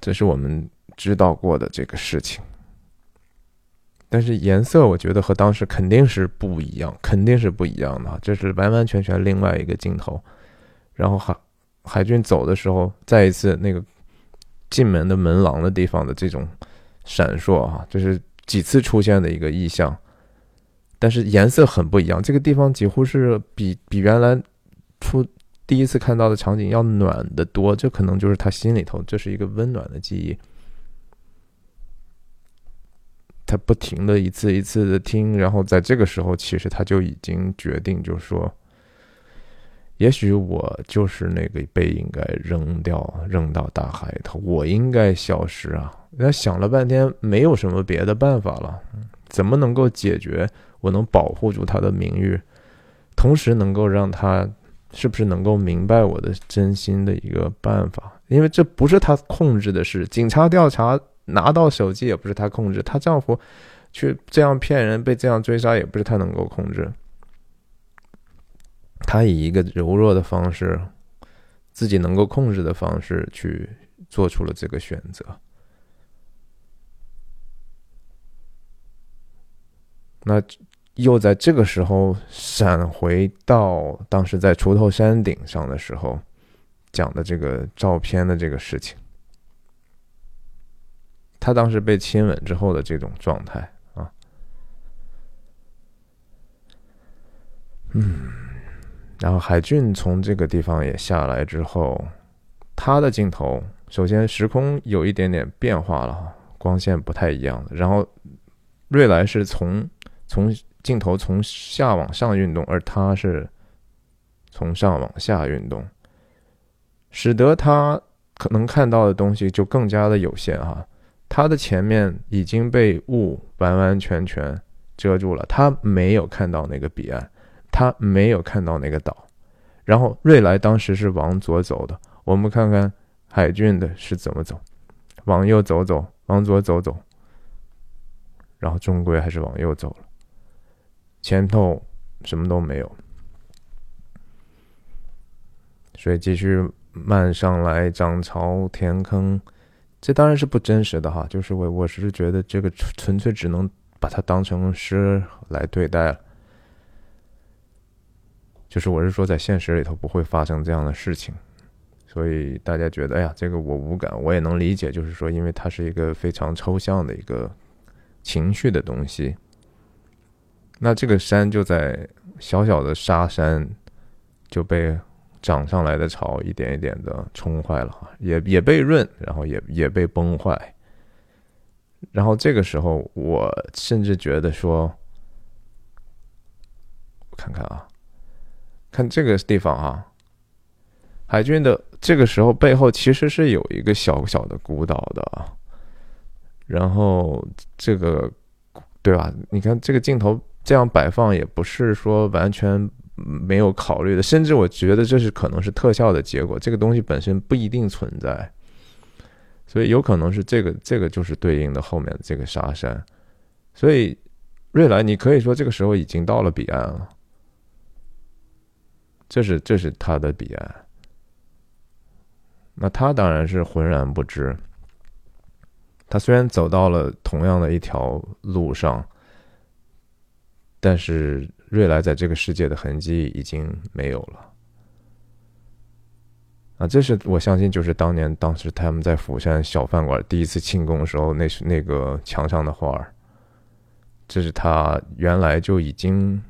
这是我们知道过的这个事情，但是颜色我觉得和当时肯定是不一样，肯定是不一样的。这是完完全全另外一个镜头。然后海海军走的时候，再一次那个进门的门廊的地方的这种闪烁啊，这是几次出现的一个意象，但是颜色很不一样。这个地方几乎是比比原来出。第一次看到的场景要暖得多，这可能就是他心里头，这是一个温暖的记忆。他不停的一次一次的听，然后在这个时候，其实他就已经决定，就是说也许我就是那个被应该扔掉、扔到大海里头，我应该消失啊！那想了半天，没有什么别的办法了，怎么能够解决？我能保护住他的名誉，同时能够让他是不是能够明白我的真心的一个办法？因为这不是他控制的事，警察调查拿到手机也不是他控制，她丈夫去这样骗人、被这样追杀也不是他能够控制。他以一个柔弱的方式，自己能够控制的方式去做出了这个选择。那又在这个时候闪回到当时在锄头山顶上的时候讲的这个照片的这个事情，他当时被亲吻之后的这种状态啊，嗯。然后海俊从这个地方也下来之后，他的镜头首先时空有一点点变化了，光线不太一样。然后瑞来是从从镜头从下往上运动，而他是从上往下运动，使得他可能看到的东西就更加的有限哈。他的前面已经被雾完完全全遮住了，他没有看到那个彼岸。他没有看到那个岛，然后瑞来当时是往左走的。我们看看海俊的是怎么走，往右走走，往左走走，然后终归还是往右走了。前头什么都没有，所以继续慢上来涨潮填坑，这当然是不真实的哈。就是我我是觉得这个纯粹只能把它当成诗来对待了。就是我是说，在现实里头不会发生这样的事情，所以大家觉得，哎呀，这个我无感，我也能理解。就是说，因为它是一个非常抽象的一个情绪的东西。那这个山就在小小的沙山就被涨上来的潮一点一点的冲坏了，也也被润，然后也也被崩坏。然后这个时候，我甚至觉得说，我看看啊。看这个地方啊，海军的这个时候背后其实是有一个小小的孤岛的啊。然后这个对吧？你看这个镜头这样摆放也不是说完全没有考虑的，甚至我觉得这是可能是特效的结果。这个东西本身不一定存在，所以有可能是这个这个就是对应的后面这个沙山。所以瑞兰，你可以说这个时候已经到了彼岸了。这是这是他的彼岸，那他当然是浑然不知。他虽然走到了同样的一条路上，但是瑞来在这个世界的痕迹已经没有了。啊，这是我相信，就是当年当时他们在釜山小饭馆第一次庆功的时候，那是那个墙上的画儿。这是他原来就已经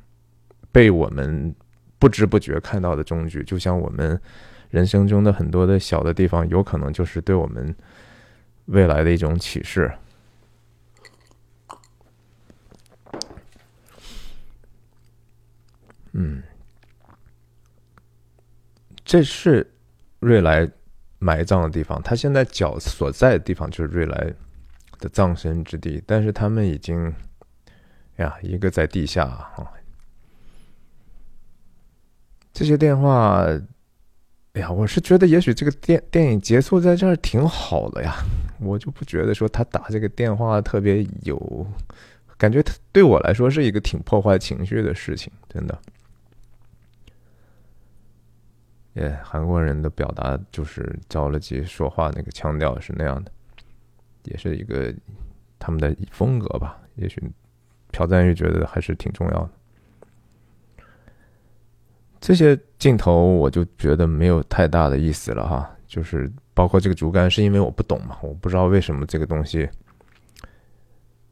被我们。不知不觉看到的终局，就像我们人生中的很多的小的地方，有可能就是对我们未来的一种启示。嗯，这是瑞来埋葬的地方，他现在脚所在的地方就是瑞来的葬身之地，但是他们已经呀，一个在地下啊。这些电话，哎呀，我是觉得也许这个电电影结束在这儿挺好的呀，我就不觉得说他打这个电话特别有感觉，对我来说是一个挺破坏情绪的事情，真的。耶，韩国人的表达就是着了急说话那个腔调是那样的，也是一个他们的风格吧。也许朴赞玉觉得还是挺重要的。这些镜头我就觉得没有太大的意思了哈，就是包括这个竹竿，是因为我不懂嘛，我不知道为什么这个东西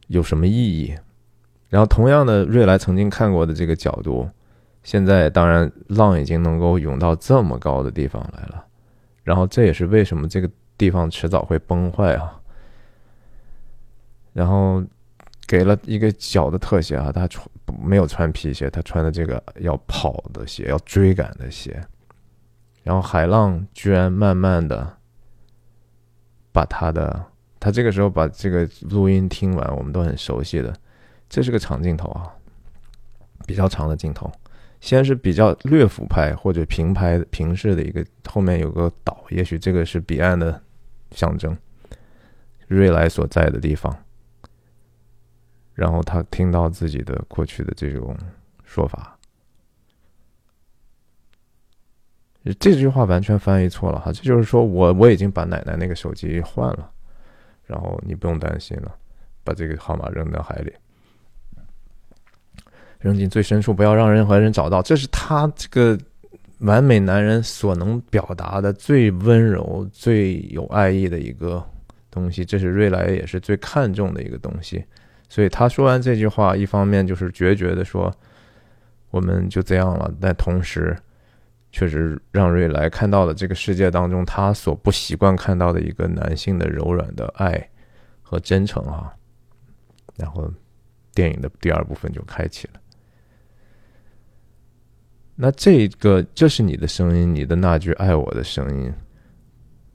有什么意义。然后同样的，瑞来曾经看过的这个角度，现在当然浪已经能够涌到这么高的地方来了，然后这也是为什么这个地方迟早会崩坏啊。然后给了一个小的特写啊，他穿。没有穿皮鞋，他穿的这个要跑的鞋，要追赶的鞋。然后海浪居然慢慢的把他的，他这个时候把这个录音听完，我们都很熟悉的，这是个长镜头啊，比较长的镜头。先是比较略俯拍或者平拍平视的一个，后面有个岛，也许这个是彼岸的象征，瑞来所在的地方。然后他听到自己的过去的这种说法，这句话完全翻译错了哈，这就是说我我已经把奶奶那个手机换了，然后你不用担心了，把这个号码扔到海里。扔进最深处，不要让任何人找到。这是他这个完美男人所能表达的最温柔、最有爱意的一个东西。这是瑞莱也是最看重的一个东西。所以他说完这句话，一方面就是决绝的说我们就这样了，但同时确实让瑞来看到了这个世界当中他所不习惯看到的一个男性的柔软的爱和真诚啊。然后电影的第二部分就开启了。那这个，这是你的声音，你的那句爱我的声音，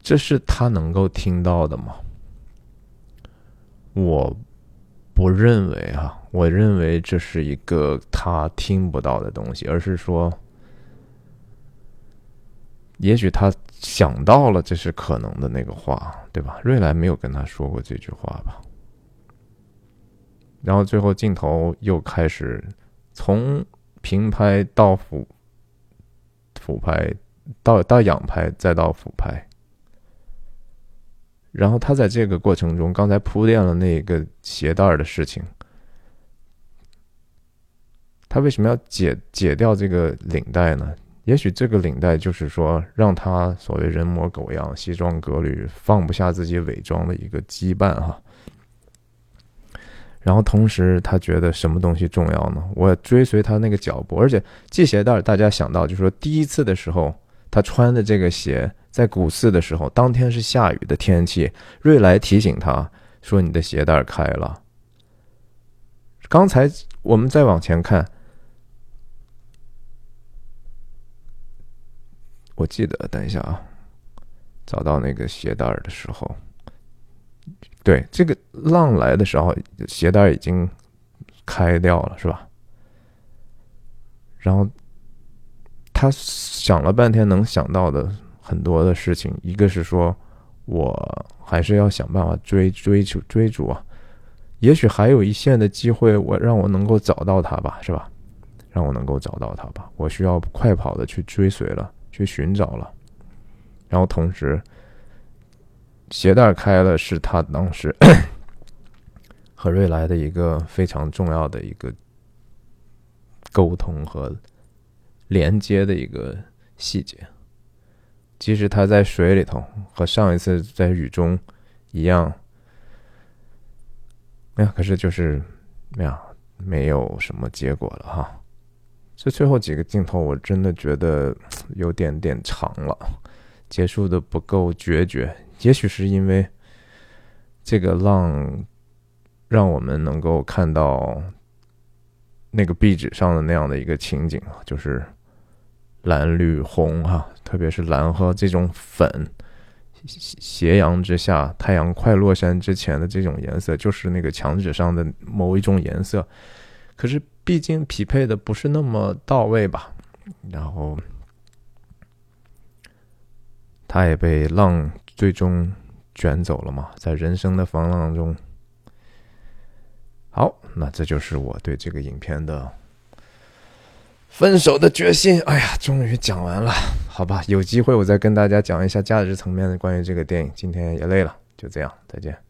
这是他能够听到的吗？我不认为啊，我认为这是一个他听不到的东西，而是说，也许他想到了这是可能的那个话，对吧？瑞来没有跟他说过这句话吧？然后最后镜头又开始从平拍到俯。俯拍到到仰拍，再到俯拍，然后他在这个过程中，刚才铺垫了那个鞋带的事情，他为什么要解解掉这个领带呢？也许这个领带就是说，让他所谓人模狗样、西装革履、放不下自己伪装的一个羁绊哈。然后同时，他觉得什么东西重要呢？我追随他那个脚步，而且系鞋带，大家想到就是说，第一次的时候，他穿的这个鞋，在古寺的时候，当天是下雨的天气，瑞来提醒他说：“你的鞋带开了。”刚才我们再往前看，我记得，等一下啊，找到那个鞋带的时候。对，这个浪来的时候，鞋带已经开掉了，是吧？然后他想了半天，能想到的很多的事情，一个是说，我还是要想办法追追求追逐啊，也许还有一线的机会，我让我能够找到他吧，是吧？让我能够找到他吧，我需要快跑的去追随了，去寻找了，然后同时。鞋带开了，是他当时 和瑞来的一个非常重要的一个沟通和连接的一个细节。即使他在水里头，和上一次在雨中一样，哎呀，可是就是哎呀，没有什么结果了哈。这最后几个镜头，我真的觉得有点点长了，结束的不够决绝。也许是因为这个浪，让我们能够看到那个壁纸上的那样的一个情景，就是蓝绿红哈，特别是蓝和这种粉，斜阳之下，太阳快落山之前的这种颜色，就是那个墙纸上的某一种颜色。可是毕竟匹配的不是那么到位吧，然后他也被浪。最终卷走了嘛，在人生的风浪中。好，那这就是我对这个影片的分手的决心。哎呀，终于讲完了，好吧，有机会我再跟大家讲一下价值层面的关于这个电影。今天也累了，就这样，再见。